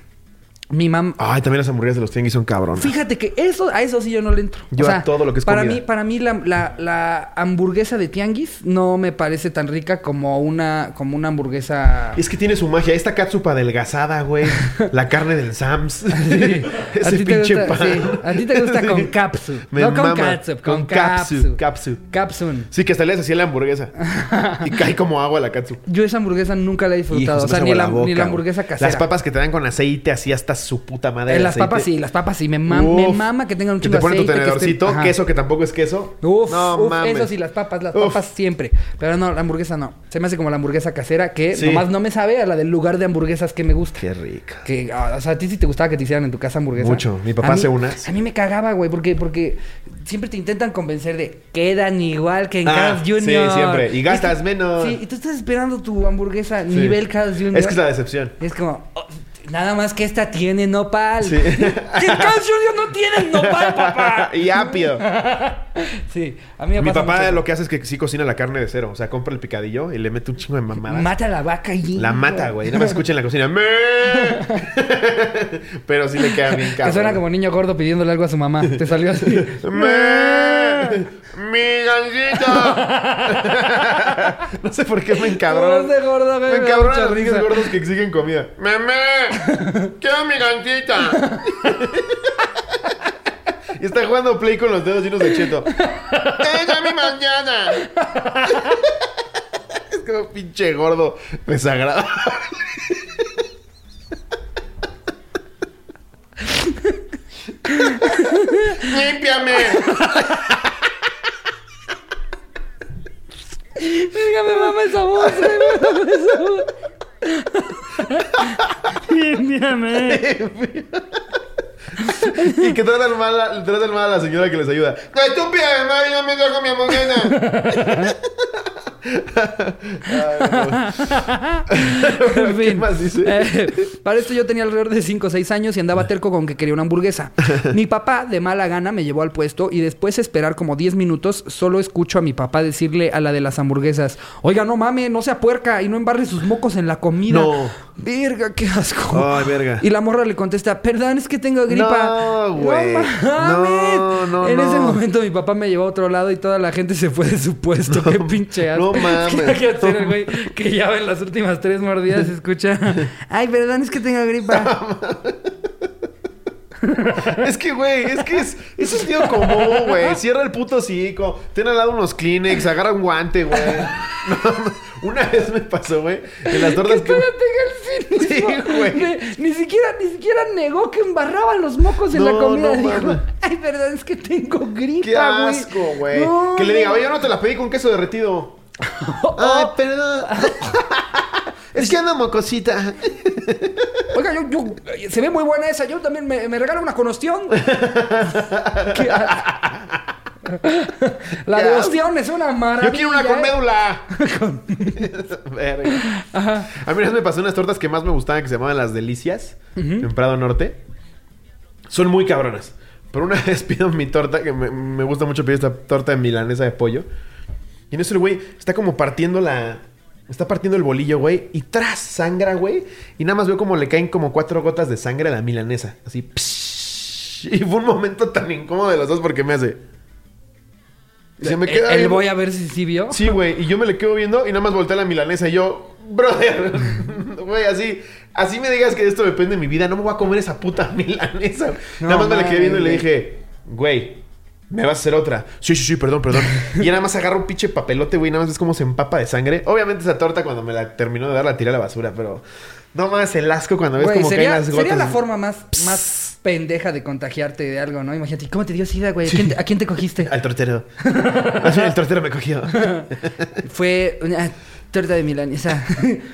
Mi mamá. Ay, también las hamburguesas de los tianguis son cabrones. Fíjate que eso, a eso sí yo no le entro. Yo a todo lo que es para comida. mí, para mí la, la- la hamburguesa de tianguis no me parece tan rica como una, como una hamburguesa. Es que tiene su magia. Esta catsup adelgazada, güey. La carne del Sams. Sí. A Ese te pinche gusta- pan. sí. A ti te gusta con capsu. Me No con catsup, con capsu. capsu. Capsu. Capsun. Sí, que hasta le así la hamburguesa. y cae como agua la catsup. Yo esa hamburguesa nunca la he disfrutado. Hijo, o se sea, ni la, ni hamburguesa casera. Las papas que te dan con aceite así hasta su puta madre. Eh, de las aceite. papas sí, las papas sí. Me, mam- me mama que tengan un chingo te tu aceite, que estén- tenedorcito, Ajá. queso que tampoco es queso. Uf, no uf, mames. eso sí, las papas, las Uf. papas siempre. Pero no, la hamburguesa no. Se me hace como la hamburguesa casera que Sí. nomás no me sabe a la del lugar de hamburguesas que me gusta. Qué rica. Que, ah, o sea, a ti sí te gustaba que te hicieran en tu casa hamburguesa. Mucho. Mi papá mí- hace unas. A mí me cagaba, güey, porque, porque siempre te intentan convencer de quedan igual que en Ah, Carl's Jr. sí, siempre. Y gastas menos. Sí, y tú estás esperando tu hamburguesa Sí. nivel Carl's Jr. Es que es la decepción. Es como, oh, nada más que esta tiene nopal. Sí. Carl's Jr. no tiene nopal, papá. y apio. Sí, a mí me Mi pasa papá mucho. lo que hace es que sí cocina la carne de cero. O sea, compra el picadillo y le mete un chingo de mamadas. Mata a la vaca y... La mata, güey. Nada más escucha en la cocina. "Me". Pero sí le queda bien Que cabrón. suena como niño gordo pidiéndole algo a su mamá. Te salió así. ¡Me! ¡Mi gancito! no sé por qué me encabrona. No sé, gordo, me me encabrona los niños gordos que exigen comida. ¡Meme! ¡Quiero mi gancita! y está jugando play con los dedos llenos de cheto. ¡Ella mi mañana! es como pinche gordo desagradable. ¡Límpiame! Venga, me mama esa voz. Me mama esa voz. Límpiame. Y que tratan mal, a- tratan mal a la señora que les ayuda. ¡La estúpida no me trajo mi hamburguesa! En ¿Qué fin. más dice? Eh, para esto yo tenía alrededor de 5 o 6 años y andaba terco con que quería una hamburguesa. Mi papá, de mala gana, me llevó al puesto y después de esperar como 10 minutos, solo escucho a mi papá decirle a la de las hamburguesas: Oiga, no mame, no sea puerca y no embarre sus mocos en la comida. No. Verga, qué asco. Ay, verga. Y la morra le contesta: Perdón, es que tengo gripa. No, güey. mames. No, no, En ese no. momento mi papá me llevó a otro lado y toda la gente se fue de su puesto. qué pinche asco. no mames. El güey que ya en las últimas tres mordidas se escucha. Ay, perdón, es que tengo gripa. Es que, güey, es que es, es sentido común, güey. Cierra el puto hocico. Ten al lado unos Kleenex, agarra un guante, güey. No, una vez me pasó, güey. En las tortas que... Que el cinismo Sí, güey. de- Ni siquiera, ni siquiera negó que embarraban los mocos en la comida. no Dijo, ay, perdón, es que tengo gripa, Qué asco, güey. No, que le diga, oye, yo no te la pedí con queso derretido. Ay, perdón. es que ando mocosita. Oiga, yo, yo, se ve muy buena esa. Yo también me, me regala una con ostión. Qué. La de ostión es una maravilla. Yo quiero una con ¿eh? médula. Verga. A mí una vez me pasó unas tortas que más me gustaban que se llamaban las delicias en Prado Norte. Son muy cabronas. Pero una vez pido mi torta, que me, me gusta mucho pedir esta torta de milanesa de pollo. Y en eso el güey está como partiendo la... Está partiendo el bolillo, güey. Y tras sangra, güey. Y nada más veo como le caen como cuatro gotas de sangre a la milanesa. Así. psh. Y fue un momento tan incómodo de los dos porque me hace... Y se me queda El viendo- voy a ver si sí vio. Sí, güey. Y yo me le quedo viendo y nada más volteé a la milanesa y yo, brother, güey, así, así me digas que esto depende de mi vida, no me voy a comer esa puta milanesa. No nada más me le quedé viendo y le dije, güey, me vas a hacer otra. Sí, sí, sí, perdón, perdón. y nada más agarra un pinche papelote, güey, nada más ves cómo se empapa de sangre. Obviamente esa torta cuando me la terminó de dar la tiré a la basura, pero no más el asco cuando ves Güey, como sería, caen las gotas. sería la forma más, más pendeja de contagiarte de algo, ¿no? Imagínate, ¿y ¿cómo te dio sida, güey? ¿A quién te- ¿A quién te cogiste? Al tortero. el tortero me cogió. Fue una torta de milanesa.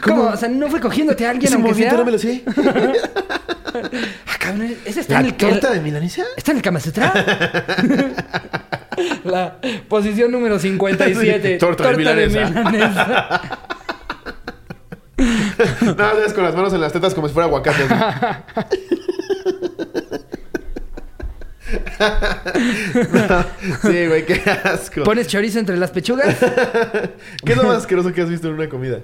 ¿Cómo? O sea, ¿no fue cogiéndote a alguien Ese aunque sea? no me lo sé. Ah, cabrón, ¿ese está ¿La en el torta de milanesa? ¿Está en el Kama Sutra? La posición número 57. Sí, torta de milanesa. milanesa. Nada más con las manos en las tetas como si fuera aguacate. No, sí, güey, qué asco. ¿Pones chorizo entre las pechugas? ¿Qué es lo más asqueroso que has visto en una comida?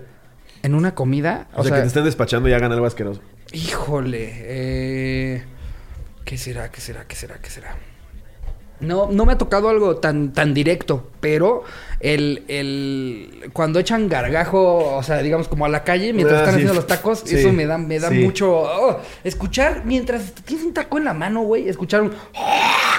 ¿En una comida? O, sea, que te estén despachando y hagan algo asqueroso. Híjole, eh, ¿qué será? ¿Qué será? ¿Qué será? ¿Qué será? No, no me ha tocado algo tan, tan directo, pero el, el cuando echan gargajo, o sea, digamos como a la calle mientras Ah, están sí. haciendo los tacos, Sí. eso me da, me da Sí. mucho oh, escuchar mientras tienes un taco en la mano, güey, escuchar un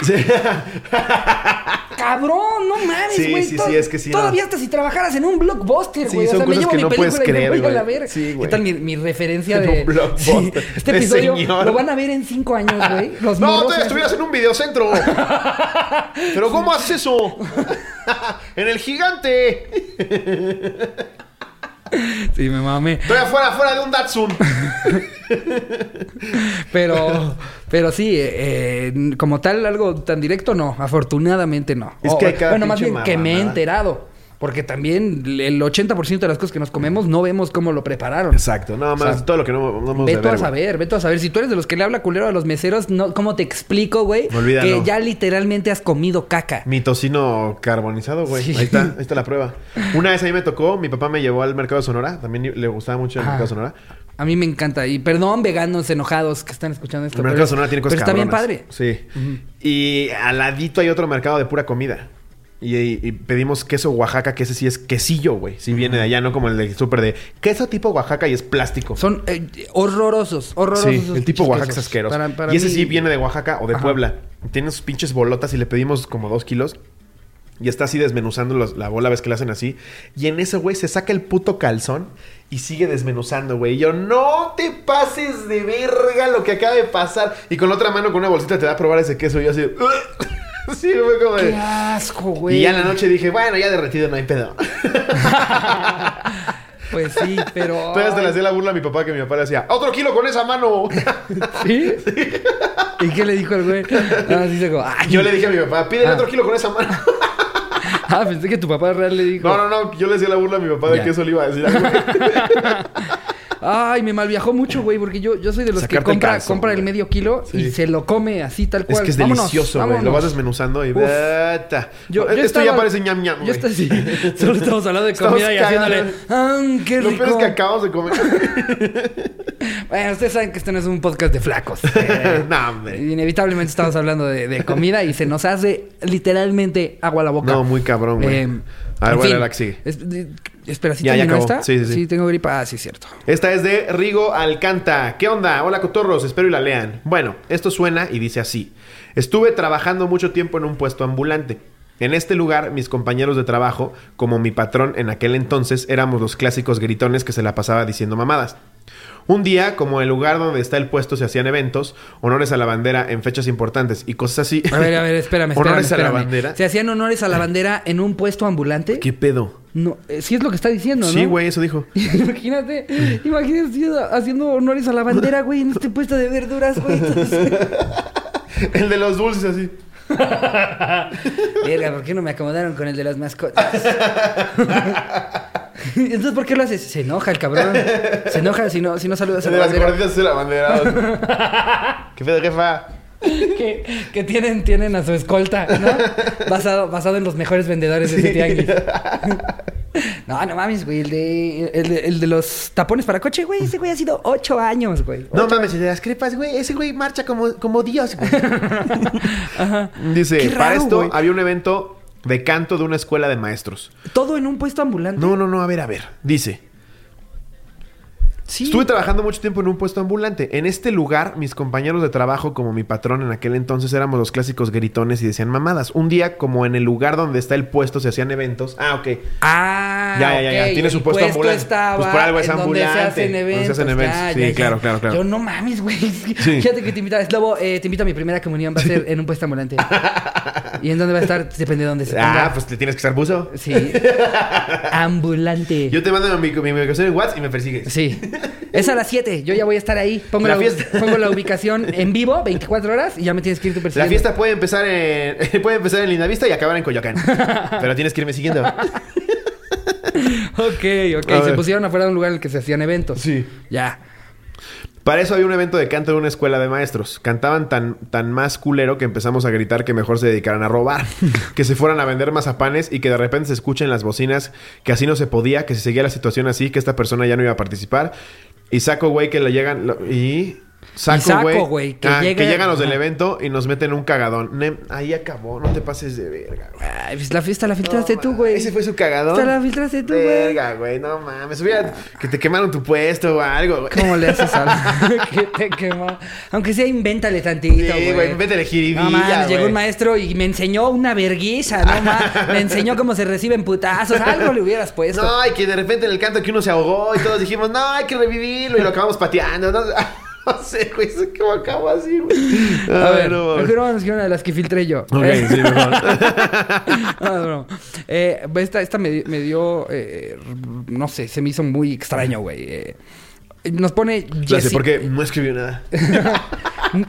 cabrón, no mames, güey. sí, sí, es que sí, Todavía no. hasta si trabajaras en un blockbuster, güey. o sea, me llevo mi no película y me voy a la. Sí, ¿Qué tal mi, mi referencia En de un blockbuster. Este episodio señor. lo van a ver en cinco años, güey. No, se- estuvieras en un videocentro. Pero ¿cómo haces eso? en el gigante. Sí, me mamé. Estoy afuera, afuera de un Datsun. Pero, pero sí, eh, eh, como tal, algo tan directo, no. Afortunadamente no. Es que hay cada bueno, más bien que me he enterado. Porque también el 80% de las cosas que nos comemos no vemos cómo lo prepararon. Exacto, nada más O sea, todo lo que no, no vamos Ve tú a saber, ve tú a saber. Si tú eres de los que le habla culero a los meseros, no, ¿cómo te explico, güey? Que ya literalmente has comido caca. Mi tocino carbonizado, güey. Sí. Ahí está, ahí está la prueba. Una vez a mí me tocó, mi papá me llevó al mercado de Sonora. También le gustaba mucho el mercado de Sonora. A mí me encanta. Y perdón, veganos enojados que están escuchando esto. El pero- mercado de Sonora tiene cosas Pero está bien padre. Sí. Y al ladito hay otro mercado de pura comida. Y, y pedimos queso Oaxaca, que ese sí es quesillo, güey. Sí viene de allá, no como el del súper de queso tipo Oaxaca y es plástico. Son eh, horrorosos, horrorosos. Sí, el tipo Oaxaca es asqueroso. Para- para y ese mí- sí viene de Oaxaca o de Ajá. Puebla. Tiene sus pinches bolotas y le pedimos como dos kilos. Y está así desmenuzando los- la bola, ves que le hacen así. Y en eso, güey, se saca el puto calzón y sigue desmenuzando, güey. Y yo, no te pases de verga lo que acaba de pasar. Y con la otra mano, con una bolsita, te da a probar ese queso. Y yo así, sí, fue como de. Qué asco, güey. Y ya en la noche dije, bueno, ya derretido, no hay pedo. Pues sí, pero. Todavía hasta le hacía la burla a mi papá que mi papá le hacía, otro kilo con esa mano. ¿Sí? ¿Y qué le dijo el güey? Ah, sí, se como, ay. yo le dije a mi papá, pídele Ah. otro kilo con esa mano. Ah, pensé que tu papá real le dijo. No, no, no, yo le hacía la burla a mi papá de que eso le iba a decir. al güey. Ay, me malviajó mucho, güey, porque yo, yo soy de los Sacarte que compra, calzón, compra el medio kilo y se lo come así, tal cual. Es que es Vámonos, delicioso, güey. Lo vas desmenuzando y... Yo- yo Esto ya parece ñam ñam, Yo estoy sí. Solo estamos hablando de Estamos comida y haciéndole. ¡Ah, qué Lo peor es que acabamos de comer. Bueno, ustedes saben que este no es un podcast de flacos. Eh, no, hombre. Inevitablemente estamos hablando de, de comida y se nos hace literalmente agua a la boca. No, muy cabrón, güey. Eh, A ver, en bueno, la que sigue. Es- espera, ¿sí Ya, ya acabó. esta? Sí, sí, sí. Sí, tengo gripa. Ah, sí, cierto. Esta es de Rigo Alcanta. ¿Qué onda? Hola, cotorros. Espero y la lean. Bueno, esto suena y dice así. Estuve trabajando mucho tiempo en un puesto ambulante. En este lugar, mis compañeros de trabajo, como mi patrón en aquel entonces, éramos los clásicos gritones que se la pasaba diciendo mamadas. Un día, como el lugar donde está el puesto se hacían eventos, honores a la bandera en fechas importantes y cosas así. A ver, a ver, espérame, espérame. honores a la bandera. ¿Se hacían honores a la bandera en un puesto ambulante? ¿Qué pedo? No, eh, sí es lo que está diciendo, ¿no? Sí, güey, eso dijo. imagínate, imagínate haciendo- honores a la bandera, güey, en este puesto de verduras, güey. El de los dulces así. Verga, ¿por qué no me acomodaron con el de las mascotas? Entonces, ¿por qué lo haces? Se enoja el cabrón. Se enoja si no, si no saludas a la de las la bandera. ¿Qué pedo, jefa? que, que tienen, tienen a su escolta, ¿no? Basado, basado en los mejores vendedores de ese tianguis. No, no mames, güey. El de, el, de, el de los tapones para coche, güey. Ese güey ha sido ocho años, güey. No mames, el de las crepas, güey. Ese güey marcha como, como Dios, güey. Dice, Qué para esto güey. había un evento de canto de una escuela de maestros. Todo en un puesto ambulante. No, no, no, a ver, a ver. Dice, sí. Estuve trabajando mucho tiempo en un puesto ambulante. En este lugar, mis compañeros de trabajo, como mi patrón en aquel entonces, éramos los clásicos gritones y decían mamadas. Un día, como en el lugar donde está el puesto, se hacían eventos. Ah, ok. Ah, Ya, ya, ya, ya. Tiene su puesto ambulante. estaba Pues por algo es en donde ambulante, se hacen donde se eventos. hacen eventos. Ya, Sí, ya, ya. claro, claro, claro. Yo no mames, güey. Sí. Fíjate que te invita. Lobo, eh, te invito a mi primera comunión. Va a ser en un puesto ambulante. ¿Y en dónde va a estar? Depende de dónde se Ah, pues te tienes que estar buzo. Sí. Ambulante. Yo te mando mi, mi ubicación en WhatsApp y me persigues. Sí. Es a las 7. Yo ya voy a estar ahí. Pongo La la, fiesta. pongo la ubicación en vivo, 24 horas, y ya me tienes que ir La persiguiendo. fiesta puede empezar en puede empezar en Lindavista y acabar en Coyoacán. Pero tienes que irme siguiendo. Ok, ok. Se pusieron afuera de un lugar en el que se hacían eventos. Sí. Ya. Para eso había un evento de canto de una escuela de maestros. Cantaban tan, tan más culero que empezamos a gritar que mejor se dedicaran a robar. que se fueran a vender mazapanes y que de repente se escuchen las bocinas que así no se podía, que si seguía la situación así, que esta persona ya no iba a participar. Y saco, güey, que le llegan... lo- y... Saco, güey. güey, que ah, que llegan los del evento y nos meten un cagadón. Nem, ahí acabó. No te pases de verga, güey. Ay, pues la fiesta la filtraste No, tú, güey. Ese fue su cagadón. La filtraste tú, güey. Verga, güey. No mames. Hubiera... Que te quemaron tu puesto o algo, güey. ¿Cómo le haces a que te quemó? Aunque sea, invéntale tantito, Sí, güey. güey, métele jiribilla, No mames, llegó güey. un maestro y me enseñó una verguiza, no mames. Me enseñó cómo se reciben putazos. Algo le hubieras puesto. No, y que de repente en el canto que uno se ahogó y todos dijimos, no, hay que revivirlo y lo acabamos pateando. No, no sé, güey, sé cómo acabó así, güey. a Ay, ver, no, mejor vámonos con una de las que filtré yo. Ok, Eh, sí, mejor. no, no. Eh, esta esta me, me dio, eh, no sé, se me hizo muy extraño, güey. Eh, nos pone Gracias, Jessy- porque no escribió nada.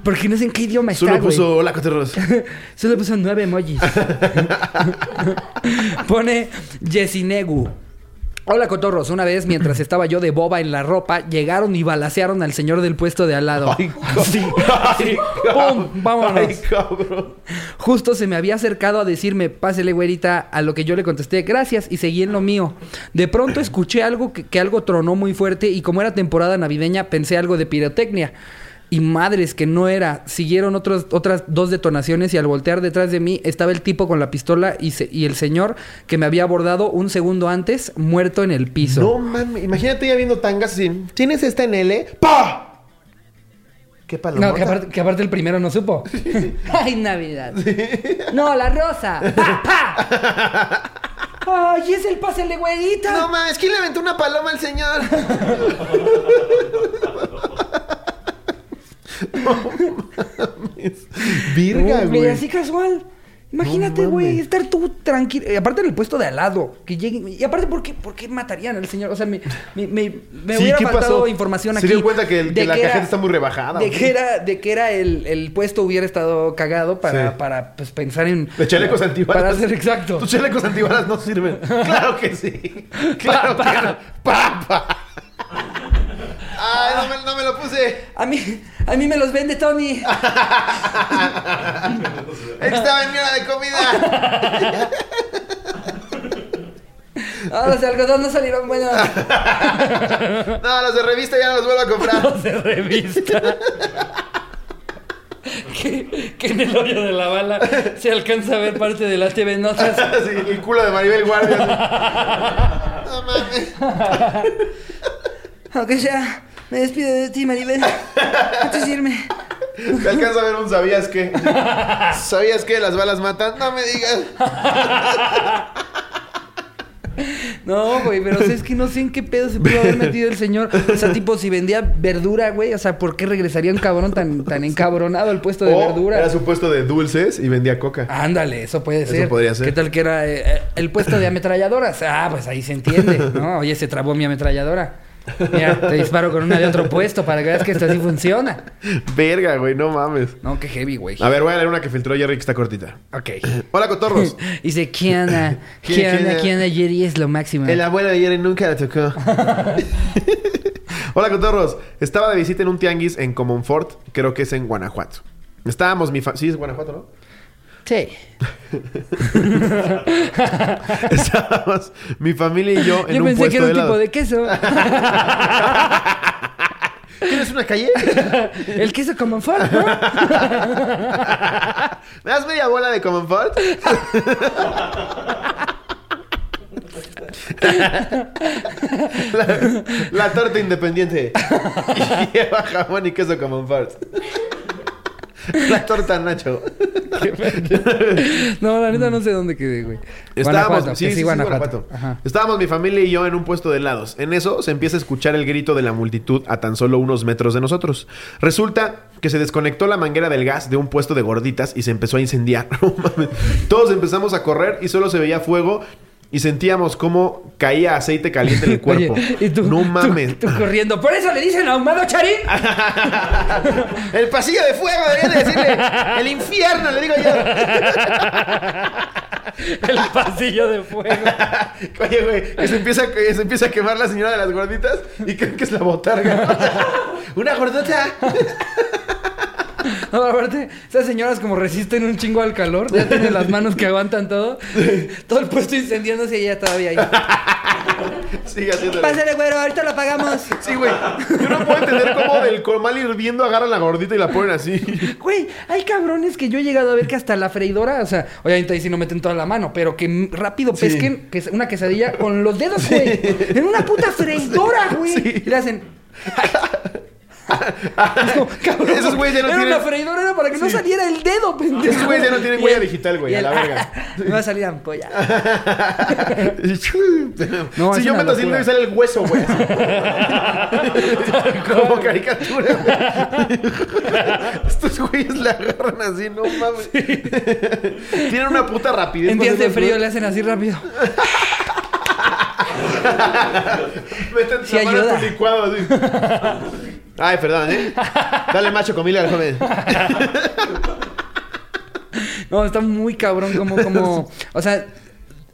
Porque no sé en qué idioma está, Solo puso hola, coterros. Solo puso nueve emojis. Pone Yesinegu. Hola cotorros, una vez mientras estaba yo de boba en la ropa, llegaron y balacearon al señor del puesto de al lado. Ay, Así, así, ¡pum! Vámonos. Ay. Justo se me había acercado a decirme, pásele güerita, a lo que yo le contesté, gracias, y seguí en lo mío. De pronto escuché algo que, que algo tronó muy fuerte y como era temporada navideña pensé algo de pirotecnia. Y madres que no era, siguieron otros, otras dos detonaciones y al voltear detrás de mí estaba el tipo con la pistola y, se- y el señor que me había abordado un segundo antes, muerto en el piso. No mames, imagínate ya viendo tangas así. ¿Tienes esta en L? ¡Pa! ¿Qué palomota? No, que aparte, que aparte el primero no supo. ¡Ay, Navidad! No, la rosa. ¡Pa, pa! ¡Ay, es el pásele güerita! No mames, ¿quién le aventó una paloma al señor? No mames. Virga, güey. Así casual. Imagínate, güey, estar tú tranquilo. Aparte en el puesto de al lado. Que lleguen. Y aparte, ¿por qué, por qué matarían al señor? O sea, me, me, me, me Sí, hubiera ¿qué faltado pasó? información Se aquí. dio cuenta que el- de que la era- cajeta está muy rebajada, De que era, de que era el, el puesto hubiera estado cagado para, Sí. para pues, pensar en. De chalecos antibalas. Para hacer exacto. Tus chalecos antibalas no sirven. Claro que sí. Claro Pa, que pa. no. Pa. Ay, no me, no me lo puse. A mí, a mí me los vende Tony. Estaba en mi hora de comida. Ah, los de algodón no salieron buenos. No, los de revista ya no los vuelvo a comprar. Los de revista. que, que en el hoyo de la bala se alcanza a ver parte de las TV Notas. Sí, el culo de Maribel Guardia. No mames. Aunque sea, me despido de ti, Maribel. Antes de irme. Te alcanza a ver un ¿sabías qué? ¿Sabías que las balas matan? No me digas. No, güey, pero o sea, es que no sé en qué pedo se pudo haber metido el señor. O sea, tipo, si vendía verdura, güey, o sea, ¿por qué regresaría un cabrón tan, tan encabronado al puesto de O verdura? Era su puesto de dulces y vendía coca. Ándale, eso puede Eso ser. podría ser. ¿Qué tal que era eh, eh, el puesto de ametralladoras? Ah, pues ahí se entiende, ¿no? Oye, se trabó mi ametralladora. Mira, te disparo con una de otro puesto para que veas que esto así funciona. Verga, güey, no mames. No, qué heavy, güey. A ver, voy a leer una que filtró Jerry que está cortita. Ok. Hola, cotorros. Dice. ¿Quién- ¿Qué quién- onda? ¿Qué onda? Jerry es lo máximo. El abuelo de Jerry nunca la tocó. Hola, cotorros. Estaba de visita en un tianguis en Comonfort, creo que es en Guanajuato. Estábamos mi fa- Sí, es Guanajuato, ¿no? Sí. Estábamos mi familia y yo en Yo un pensé que puesto era un de tipo de queso. ¿Tienes una calle? El queso como Ford, ¿no? ¿Me das media bola de Common Fort? la, la torta independiente. Lleva jamón y queso Common Fort. La torta Nacho. No, la neta no sé dónde quedé, güey. Estábamos, Guanajuato, sí, sí, sí, Guanajuato. Guanajuato. Estábamos mi familia y yo en un puesto de helados. En eso se empieza a escuchar el grito de la multitud a tan solo unos metros de nosotros. Resulta que se desconectó la manguera del gas de un puesto de gorditas y se empezó a incendiar. Todos empezamos a correr y solo se veía fuego y sentíamos cómo caía aceite caliente en el cuerpo. Oye, y tú, no tú- mames. Tú, corriendo. Por eso le dicen ahumado charín. el pasillo de fuego, deberían de decirle. El infierno, le digo yo. El pasillo de fuego. Oye, güey, que se empieza, a- que se empieza a quemar la señora de las gorditas y creen que es la botarga. Una gordota. No, aparte, esas señoras como resisten un chingo al calor, ya tienen las manos que aguantan todo. Todo el puesto incendiándose y ella todavía ahí. Sigue haciendo. Pásale, güero, ahorita lo apagamos. Sí, güey. Yo no puedo entender cómo del comal hirviendo agarran la gordita y la ponen así. Güey, hay cabrones que yo he llegado a ver que hasta la freidora, o sea, obviamente ahí sí no meten toda la mano, pero que rápido Sí. pesquen que es una quesadilla con los dedos, güey. En una puta freidora, güey. Sí. Y le hacen. Es como, cabrón, Esos güeyes ya no era tienen- una freidora, era para que no Sí. saliera el dedo, pendejo. Esos güeyes ya no tienen huella el- digital, güey, a la verga. Me va a salir ampolla. No, si yo meto así, me sale el hueso, güey. Como caricatura, güey. Estos güeyes la agarran así, no mames. Tienen una puta rapidez. En días de frío le hacen así rápido. Meten Sí la mano en ayuda. tu licuado así. Ay, perdón, ¿eh? Dale macho comida al joven. No, está muy cabrón como, como... O sea,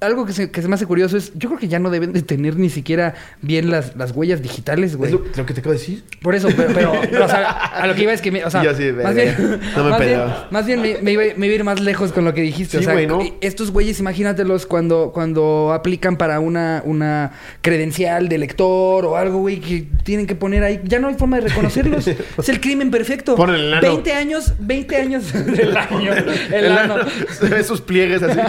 algo que se, que se me hace curioso es... Yo creo que ya no deben de tener ni siquiera bien las, las huellas digitales, güey. ¿Es lo, lo que te acabo de decir? Por eso, pero, pero, pero, o sea, a lo que iba es que... Me, o sea, Yo sí, más bien, no me más bien, más bien me, me iba, me iba a ir más lejos con lo que dijiste. Sí, o sea, güey, ¿no? estos güeyes, imagínatelos cuando, cuando aplican para una, una credencial de lector o algo, güey, que tienen que poner ahí. Ya no hay forma de reconocerlos. es el crimen perfecto. Ponen el ano. 20 años, 20 años del año. El, ano. Se ve sus pliegues así.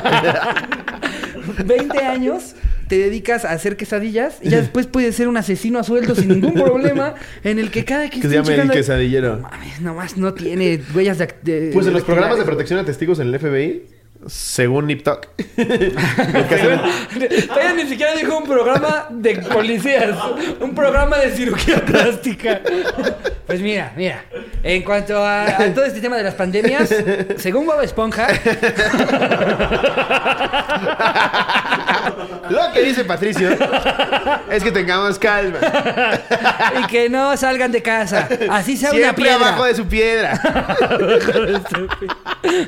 20 años te dedicas a hacer quesadillas y ya después puedes ser un asesino a sueldo sin ningún problema en el que cada que, Que se llama el quesadillero. No mames, nomás no tiene huellas de... de- Pues en los programas de protección a testigos en el FBI, según que hacen Todavía ni siquiera dijo un programa de policías, un programa de cirugía plástica. Pues mira, mira, en cuanto a, a todo este tema de las pandemias, según Bob Esponja, Lo que dice Patricio es que tengamos calma. y que no salgan de casa, así sea una Siempre piedra. abajo de su piedra.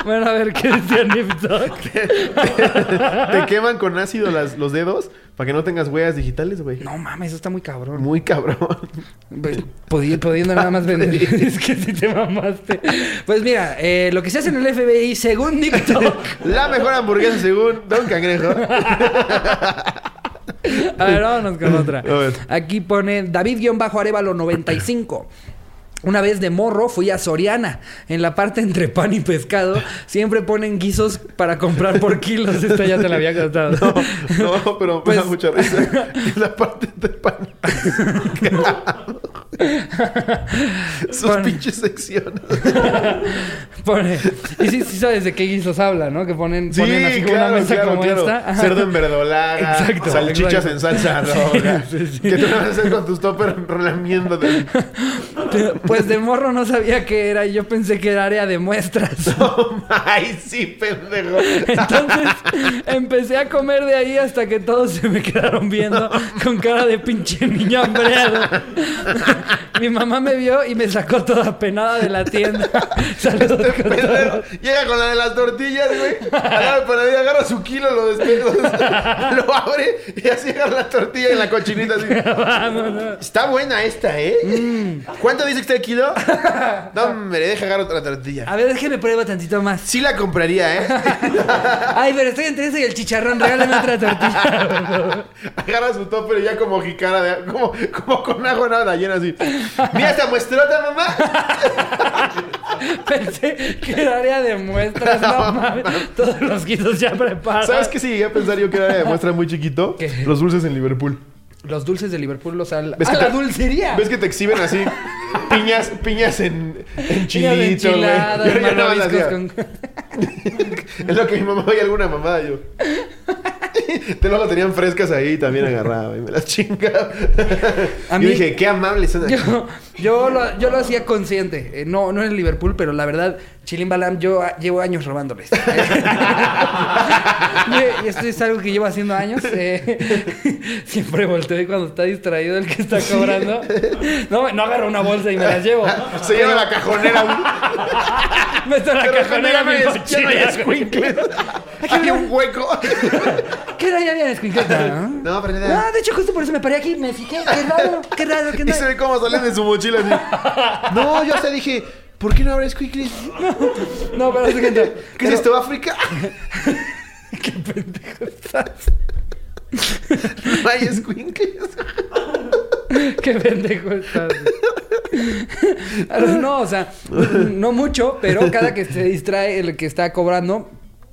Bueno, a ver qué decía Nip Tuck? Te queman con ácido las- los dedos para que no tengas huellas digitales, güey. No mames, eso está muy cabrón. Muy cabrón. Pues, podi- pudiendo nada más vender. es que si te mamaste. Pues mira, eh, lo que se hace en el FBI, según Nip Tuck, La mejor hamburguesa según Don Cangrejo. A ver, vámonos con otra. Aquí pone David-Arevalo95. Una vez de morro fui a Soriana. En la parte entre pan y pescado siempre ponen guisos para comprar por kilos. Esta ya te la había contado. No, no, pero Pues- me da mucha risa. Es la parte de pan. Sus Bueno. pinches secciones. Pone. Y sí, sí sabes de qué guisos habla, ¿no? Que ponen, Sí, ponen así claro, una mesa claro, como claro. esta. Ajá. Cerdo en verdolaga, Exacto, salchichas exacto. en salsa roja. Sí, sí, sí. Que tú no vas a hacer con tus toppers relamiéndote. Pues de morro no sabía qué era y yo pensé que era área de muestras. Ay, sí, pendejo. Entonces empecé a comer de ahí hasta que todos se me quedaron viendo con cara de pinche niño hambreado. mi mamá me vio y me sacó toda penada de la tienda. Saludos, Este llega con la de las tortillas, güey. Agarra agarra su kilo, lo despega, lo abre y así agarra la tortilla en la cochinita así. Está buena esta, ¿eh? Mm. ¿Cuánto dice que está kilo? No, me deja agarrar otra tortilla. A ver, déjeme prueba tantito más. Sí la compraría, ¿eh? Ay, pero estoy entre eso y el chicharrón. Regálame otra tortilla. Agarra su topper y ya como jicara, de, como, como con agua nada llena así. Mira esta muestrota, mamá. Pensé que era área de muestras. No mames. Todos los guisos ya preparados. ¿Sabes qué sí llegué a pensar yo que era de muestra muy chiquito? ¿Qué? Los dulces en Liverpool. Los dulces de Liverpool, los al... ¿Ves ¡Ah, que la te- dulcería! ¿Ves que te exhiben así? Piñas, piñas en, en chilito, güey. Yo- yo con... Es lo que mi mamá oye alguna mamada yo. Te luego tenían frescas ahí también agarraba y me las chingaba. A y mí- dije, qué amables son aquí. Yo, yo, lo, yo lo hacía consciente. Eh, no, no en Liverpool, pero la verdad, Chilín Balam, yo ah, llevo años robándoles. y, esto es algo que llevo haciendo años. eh, siempre volteo y cuando está distraído el que está cobrando. No, no agarro una bolsa y me las llevo. Se lleva la cajonera. Meto la cajonera ya no mi hay- ya no hay mochila. Aquí un hueco. ¿Qué era? Ya había escuinqueta, ¿no? No, pero nada. No, de hecho, justo por eso me paré aquí. Me fijé. Qué raro, qué raro, qué Y se ve cómo salen de su mochila así. No, yo hasta dije, ¿por qué no habrá squinkles? No, pero es que ¿Qué es esto, África? Qué pendejo estás. No hay squinkles. Qué pendejo estás. No, o sea, no mucho, pero cada que se distrae el que está cobrando,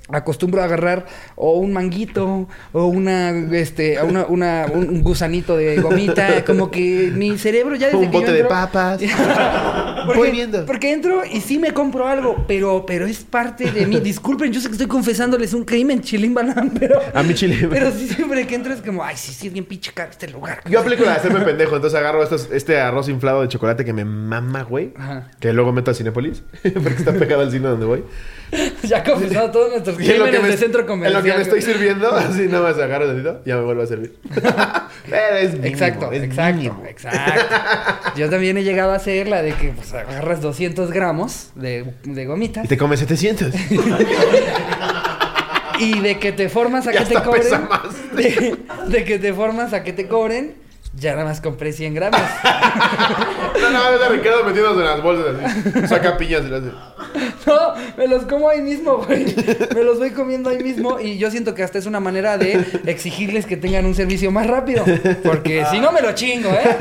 acostumbro a agarrar o un manguito o una este una, una- un gusanito de gomita, como que mi cerebro ya desde Un que yo bote de papas. porque, Voy viendo. porque entro y sí me compro algo, pero pero es parte de mí. Disculpen, yo sé que estoy confesándoles un crimen, chilín banán, pero A mí chile. pero sí siempre que entro es como, ay, sí, sí, es bien pinche caro este lugar. Yo aplico la de hacerme pendejo, entonces agarro estos- este arroz inflado de chocolate que me mama, güey. Ajá. Que luego meto a Cinépolis, porque está pegado al cine donde voy. Ya confesado todos nuestros en crímenes centro en comercial. lo que me estoy sirviendo, así nada más agarro tantito, ya me vuelvo a servir. Pero es mínimo, Exacto, es exacto, mínimo. exacto. Yo también he llegado a hacer la de que pues, agarras 200 gramos de, de gomitas Y te comes 700. y de que te formas a Ya que te cobren. más. De, de que te formas a que te cobren, ya nada más compré 100 gramos. No, no, de Ricardo metiéndose en las bolsas así. Saca piñas y las hace. No, me los como ahí mismo, güey. Me los voy comiendo ahí mismo y yo siento que hasta es una manera de exigirles que tengan un servicio más rápido. Porque si no me lo chingo, ¿eh?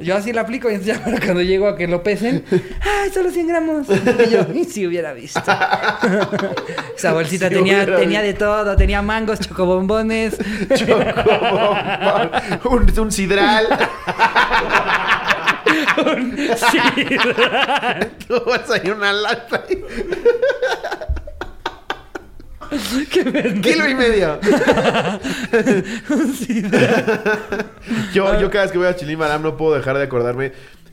Yo así lo aplico y entonces ya para cuando llego a que lo pesen, ¡ay, solo 100 gramos! Y yo, "Y si hubiera visto. Esa bolsita Si tenía, tenía de todo, tenía mangos, chocobombones. Chocobombón, un, un sidral. Sí. Tú vas a ir una lata. Qué pendejo. Kilo y medio. Sí. Yo, yo cada vez que voy a Chilimaram no puedo dejar de acordarme.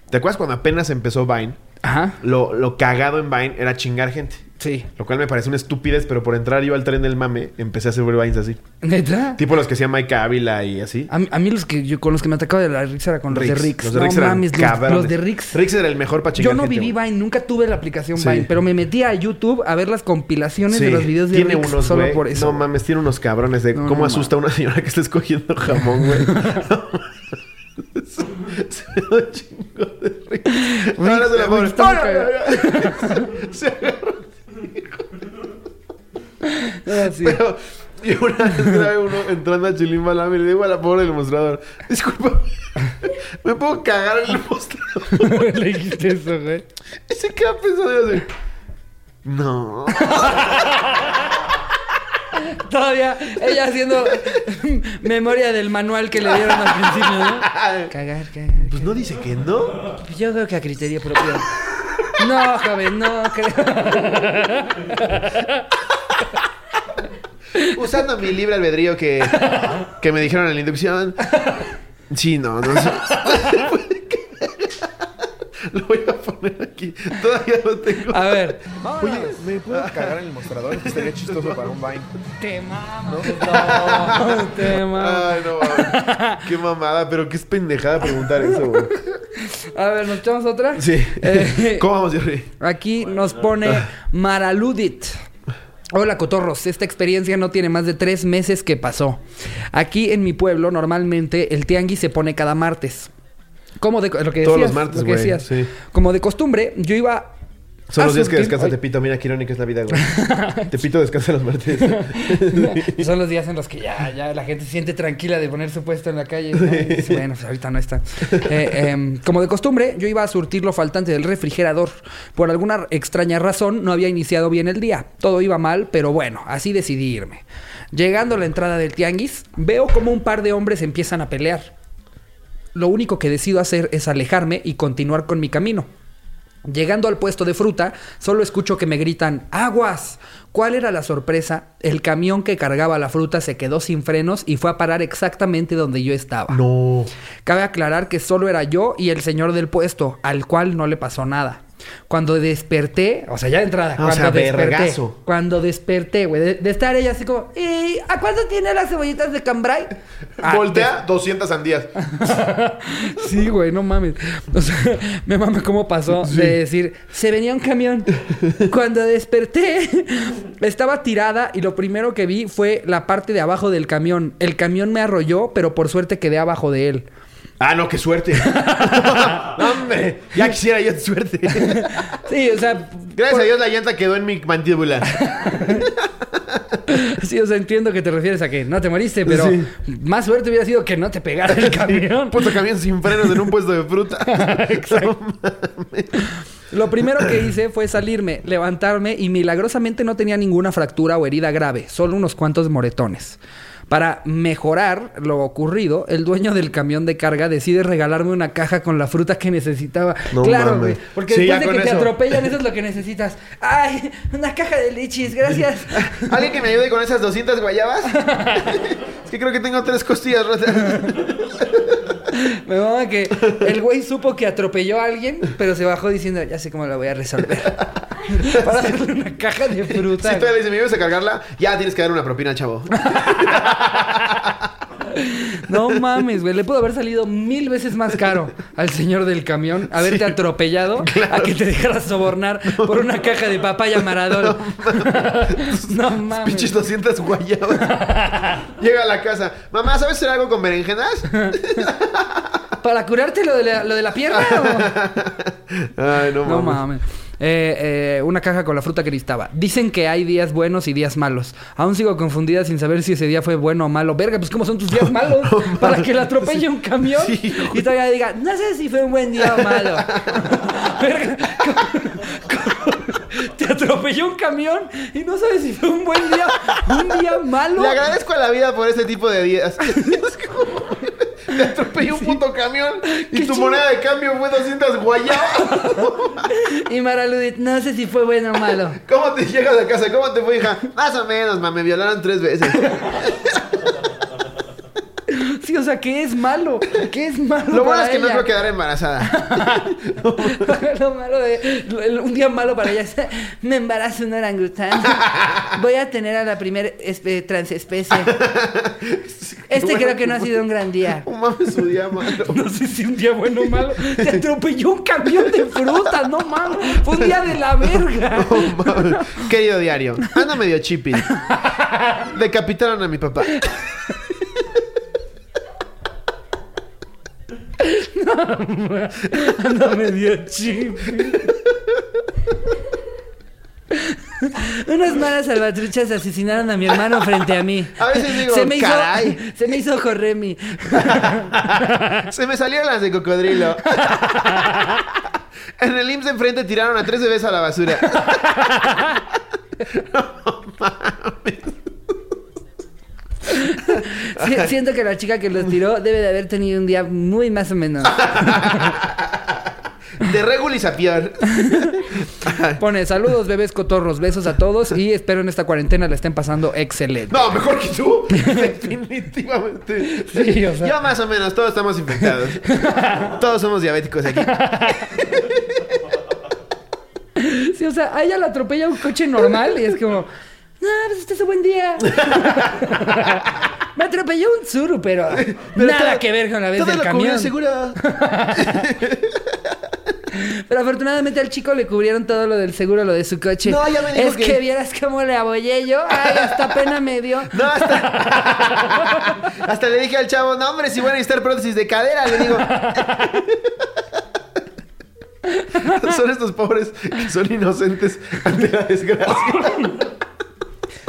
¿Te acuerdas cuando apenas empezó Vine? Ajá. Lo, lo cagado en Vine era chingar gente. Sí. Lo cual me parece una estupidez, pero por entrar yo al tren del mame, empecé a hacer Vines así. ¿Neta? Tipo los que hacían Mike Ávila y así. A, mí- a mí los que yo, con los que me atacaba de la Rix era con los de Rix. Los de no Rix eran mames, los, de Rix. Rix era el mejor para chingar Yo no gente, viví güey. Vine, nunca tuve la aplicación Sí. Vine, pero me metí a YouTube a ver las compilaciones de los videos de tiene Rix unos, solo güey. por eso. No mames, tiene unos cabrones de No, cómo no asusta a una señora que está escogiendo jamón, güey. se un chingo de risa. Ahora se la pobre. Se agarra. Ah, sí. Pero y una vez grabé uno entrando a Chilín Balame y le digo a la pobre del mostrador, disculpa, ¿me puedo cagar en el mostrador? Le dijiste eso, güey. Y se queda pensando y hace, no. Todavía ella haciendo memoria del manual que le dieron al principio, ¿no? Cagar, cagar. Pues no dice que no. Pues Yo creo que a criterio propio. No, joven, no creo. Usando mi libre albedrío que, que me dijeron en la inducción. Sí, no, no sé. Lo voy a poner aquí. Todavía lo tengo. A ver. Oye, ¿me puedo cagar en el mostrador? Estaría chistoso para un Vine. Te mamas. No, te mamas. Ay, no, mames. Qué mamada, pero qué es pendejada preguntar eso, güey. A ver, ¿nos echamos otra? Sí. Eh, ¿Cómo vamos, Jerry? Aquí nos pone Maraludit. Hola Cotorros, esta experiencia no tiene más de tres meses que pasó. Aquí en mi pueblo normalmente el tianguis se pone cada martes. Como de lo que decías, Todos los martes, lo que güey, decías. sí. Como de costumbre, yo iba Son los días que descansa Tepito. Mira qué irónica es la vida, güey. Tepito descansa los martes. Son los días en los que ya, ya la gente se siente tranquila de poner su puesto en la calle. bueno, pues ahorita no está. Eh, em, como de costumbre, yo iba a surtir lo faltante del refrigerador. Por alguna extraña razón, no había iniciado bien el día. Todo iba mal, pero bueno, así decidí irme. Llegando a la entrada del tianguis, veo como un par de hombres empiezan a pelear. Lo único que decido hacer es alejarme y continuar con mi camino. Llegando al puesto de fruta, solo escucho que me gritan ¡Aguas! ¿Cuál era la sorpresa? El camión que cargaba la fruta se quedó sin frenos y fue a parar exactamente donde yo estaba. no. Cabe aclarar que solo era yo y el señor del puesto, al cual no le pasó nada. Cuando desperté, o sea, ya de entrada, Ah, o cuando sea, desperté, cuando desperté, güey, de, de estar ella así como, ¿y a cuánto tiene las cebollitas de cambray? Ah, Voltea 200 sandías. Sí, güey, no mames. O sea, me mama cómo pasó de decir, se venía un camión. Cuando desperté, estaba tirada y lo primero que vi fue la parte de abajo del camión. El camión me arrolló, pero por suerte quedé abajo de él. Ah, no, qué suerte. no, hombre. Ya quisiera yo suerte. Sí, o sea, Gracias por- a Dios la llanta quedó en mi mandíbula. sí, o sea, entiendo que te refieres a que no te moriste, pero Sí. más suerte hubiera sido que no te pegara el camión. Puto camión sin frenos en un puesto de fruta. Exacto. Lo primero que hice fue salirme, levantarme y milagrosamente no tenía ninguna fractura o herida grave, solo unos cuantos moretones. Para mejorar lo ocurrido, el dueño del camión de carga decide regalarme una caja con la fruta que necesitaba. No claro, güey. Porque Sí, después de que te atropellan, eso es lo que necesitas. ¡Ay! Una caja de lichis, gracias. ¿Alguien que me ayude con esas 200 guayabas? es que creo que tengo tres costillas rotas. Me mama que el güey supo que atropelló a alguien, pero se bajó diciendo, ya sé cómo la voy a resolver. Para darle una caja de fruta. Si todavía le dice, ¿me ibas a cargarla? Ya tienes que dar una propina, chavo. No mames, güey. Le pudo haber salido mil veces más caro al señor del camión haberte atropellado a que te dejara sobornar por una caja de papaya maradol. No mames. Pinches 200 guayabas. Llega a la casa. Mamá, ¿sabes hacer algo con berenjenas? ¿Para curarte lo de la, lo de la pierna? o? Ay, no, No mames. mames. Eh, eh, una caja con la fruta que necesitaba. Dicen que hay días buenos y días malos. Aún sigo confundida sin saber si ese día fue bueno o malo. Verga, pues ¿cómo son tus días malos? Para que la atropelle un camión Sí, y todavía diga, no sé si fue un buen día o malo. Verga, ¿cómo- cómo- te atropelló un camión y no sabes si fue un buen día, un día malo. Le agradezco a la vida por ese tipo de días. Es como... Te atropelló un puto camión y tu chido. moneda de cambio fue 200 guayabas. Y Maraludit, no sé si fue bueno o malo. ¿Cómo te llegas a casa? ¿Cómo te fue, hija? Más o menos, ma. Me violaron tres veces. Sí, o sea, ¿qué es malo? ¿Qué es malo? Lo bueno es que no ella? creo quedar embarazada. lo malo de, lo- un día malo para ella es me embarazo un orangután. Voy a tener a la primer espe- transespecie. Este creo que no ha sido un gran día. No mames, su día malo. No sé si un día bueno o malo. Te atropelló un camión de fruta, no mames. Fue un día de la verga. No mames. Querido diario, anda medio chippy. Decapitaron a mi papá. Anda medio chip. Unas malas salvatruchas asesinaron a mi hermano frente a mí. A veces digo, se me hizo. Se me hizo Jorremi. Se me salieron las de cocodrilo. En el IMSS de enfrente tiraron a tres bebés a la basura. Si- siento que la chica que los tiró debe de haber tenido un día muy más o menos. De Regul y Sapiar. Pone saludos bebés cotorros, besos a todos y espero en esta cuarentena la estén pasando excelente. No, mejor que tú. Definitivamente. Sí, o sea. Más o menos, todos estamos infectados. Todos somos diabéticos aquí. Sí, o sea, a ella la atropella un coche normal y es como, no, pues este es un buen día. Me atropelló un Zuru, pero, nada todo- que ver con la vez Todo del lo camión. el seguro. Pero afortunadamente al chico le cubrieron todo lo del seguro, lo de su coche. No, ya me dijo Es que- que... vieras cómo le abollé yo. Ay, hasta pena me dio. No, hasta... hasta le dije al chavo, no, hombre, si voy a necesitar prótesis de cadera, le digo. son estos pobres que son inocentes ante la desgracia.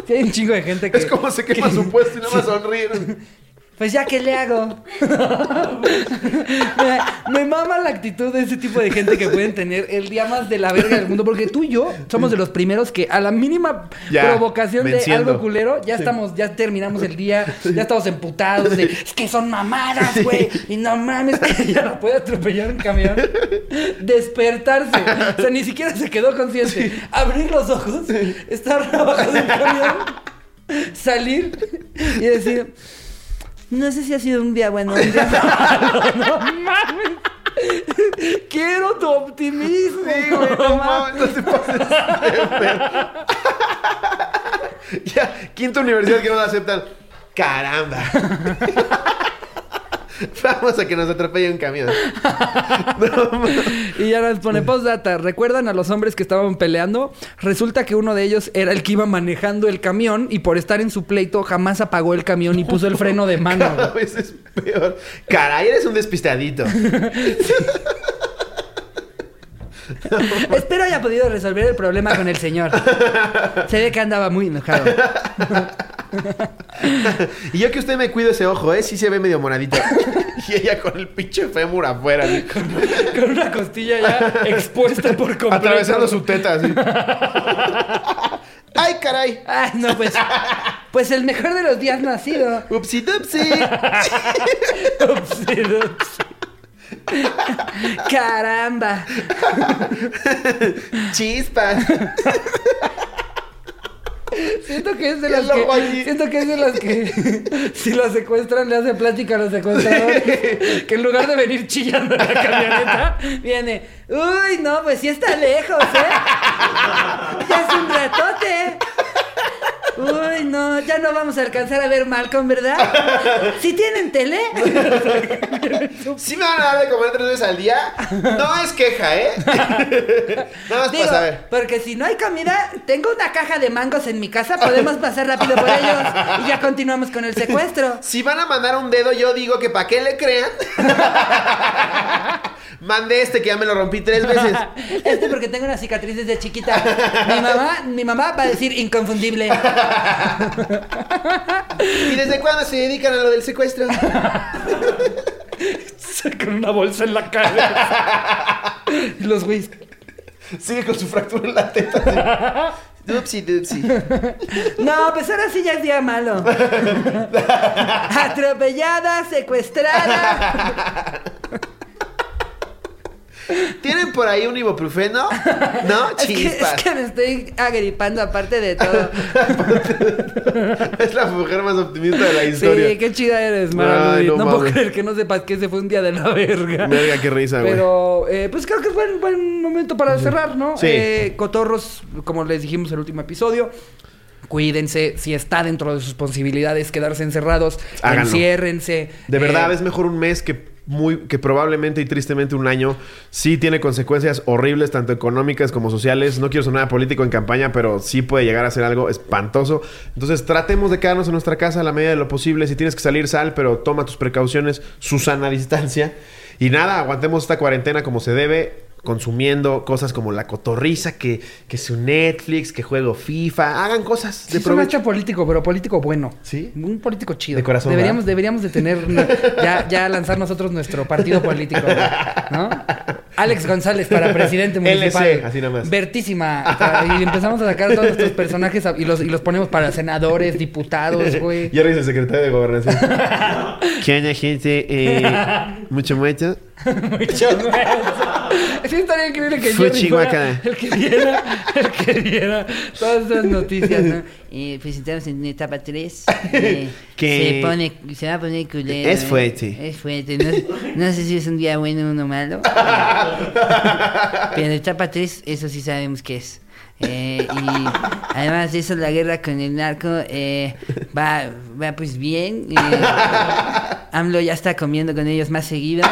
Sí, hay un chingo de gente que... Es como se quema su puesto y nada más sonríen. Pues ya, ¿qué le hago? me, me mama la actitud de ese tipo de gente que pueden tener el día más de la verga del mundo. Porque tú y yo somos de los primeros que a la mínima Ya, provocación de enciendo. algo culero, ya estamos, ya terminamos el día, ya estamos emputados de, es que son mamadas, güey. Y no mames, ya no puede atropellar un camión. Despertarse. O sea, ni siquiera se quedó consciente. Abrir los ojos, estar abajo del camión, salir y decir... No sé si ha sido un día bueno, un día malo, no mames. Quiero tu optimismo. Sí, güey, no mames, no te pases. Ya, quinta universidad que no la aceptan. Caramba. Vamos a que nos atropelle un camión. No. Y ya nos pone postdata. ¿Recuerdan a los hombres que estaban peleando? Resulta que uno de ellos era el que iba manejando el camión y por estar en su pleito jamás apagó el camión y puso el freno de mano. Cada vez es peor. Caray, eres un despistadito. Espero haya podido resolver el problema con el señor. Se ve que andaba muy enojado. Y yo que usted me cuide ese ojo, ¿eh? Sí se ve medio moradito. Y ella con el pinche fémur afuera. así. Con una costilla ya expuesta por completo. Atravesando su teta, así. ¡Ay, caray! Ay, no, pues. Pues el mejor de los días sido. ¡Upsi dupsi! Upsi, dupsi. Caramba. ¡Chispas! Siento que es de las que. allí. Siento que es de las que. Si lo secuestran, le hace plática a los secuestradores. Que en lugar de venir chillando en la camioneta, viene. Uy, no, pues sí está lejos, ¿eh? Ya es un ratote. Uy, no, ya no vamos a alcanzar a ver Malcolm, ¿verdad? ¿Sí tienen tele? ¿Sí me van a dar de comer tres veces al día? No es queja, ¿eh? Nada más Digo, para saber. porque si no hay comida, tengo una caja de mangos en mi casa, podemos pasar rápido por ellos y ya continuamos con el secuestro. Si van a mandar un dedo, yo digo que para qué le crean. Mande este que ya me lo rompí tres veces. Este porque tengo una cicatriz desde chiquita. Mi mamá, mi mamá va a decir inconfundible. ¿Y desde cuándo se dedican a lo del secuestro? Con una bolsa en la cara. Y los güeyes. Sigue con su fractura en la teta. así. Dupsi, dupsi. No, pues ahora sí ya es día malo. Atropellada, secuestrada. ¿Tienen por ahí un ibuprofeno? ¿No? Es que, es Chispas. que me estoy agripando aparte de todo. Es la mujer más optimista de la historia. Sí, qué chida eres, Mara Ay, no No, puedo creer que no sepas que ese fue un día de la verga. Verga, qué risa, güey. Pero, eh, pues creo que es buen, buen momento para cerrar, ¿no? Sí. Eh, cotorros, como les dijimos en el último episodio. Cuídense, si está dentro de sus posibilidades quedarse encerrados, Háganlo. enciérrense. De verdad, Eh, es mejor un mes que muy que probablemente y tristemente un año sí tiene consecuencias horribles tanto económicas como sociales. No quiero sonar político en campaña, pero sí puede llegar a ser algo espantoso. Entonces, tratemos de quedarnos en nuestra casa a la medida de lo posible. Si tienes que salir, sal, pero toma tus precauciones, su sana distancia. Y nada, aguantemos esta cuarentena como se debe. Consumiendo cosas como la cotorriza, que, que su Netflix, que juego FIFA. Hagan cosas de Sí, suena provecho. hecho político, pero político bueno. ¿Sí? Un político chido. De corazón, Deberíamos, ¿verdad? deberíamos de tener una- ya, ya lanzar nosotros nuestro partido político, ¿no? Alex González para presidente municipal. LC, así nomás. Vertísima. O sea, y empezamos a sacar todos nuestros personajes y los, y los ponemos para senadores, diputados, güey. Y ahora es el secretario de gobernación. ¿Qué onda, gente? Eh, mucho muerto. Mucho más. Sí, estaría increíble que Jerry fuera el que diera, el que diera todas esas noticias, ¿no? Eh, estamos en etapa 3. Eh, Que- Se pone, se va a poner culero. Es ¿eh? fuerte. Es fuerte. No, no sé si es un día bueno o uno malo. Pero etapa 3, eso sí sabemos que es. Eh, y además de eso, la guerra con el narco eh, va, va pues bien. Eh, AMLO ya está comiendo con ellos más seguido.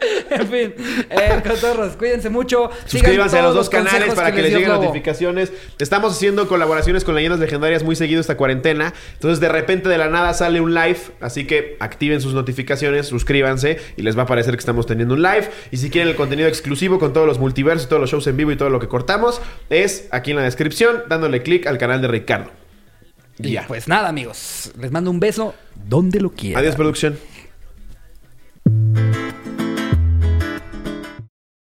en fin, eh, cotorros, cuídense mucho. Suscríbanse a los dos canales para que les lleguen Lobo. notificaciones. Estamos haciendo colaboraciones con leyendas legendarias muy seguido esta cuarentena. Entonces, de repente, de la nada sale un live. Así que activen sus notificaciones, suscríbanse y les va a parecer que estamos teniendo un live. Y si quieren el contenido exclusivo con todos los multiversos, todos los shows en vivo y todo lo que cortamos, es aquí en la descripción, dándole clic al canal de Ricardo. Y Ya. pues nada, amigos. Les mando un beso donde lo quieran. Adiós, producción.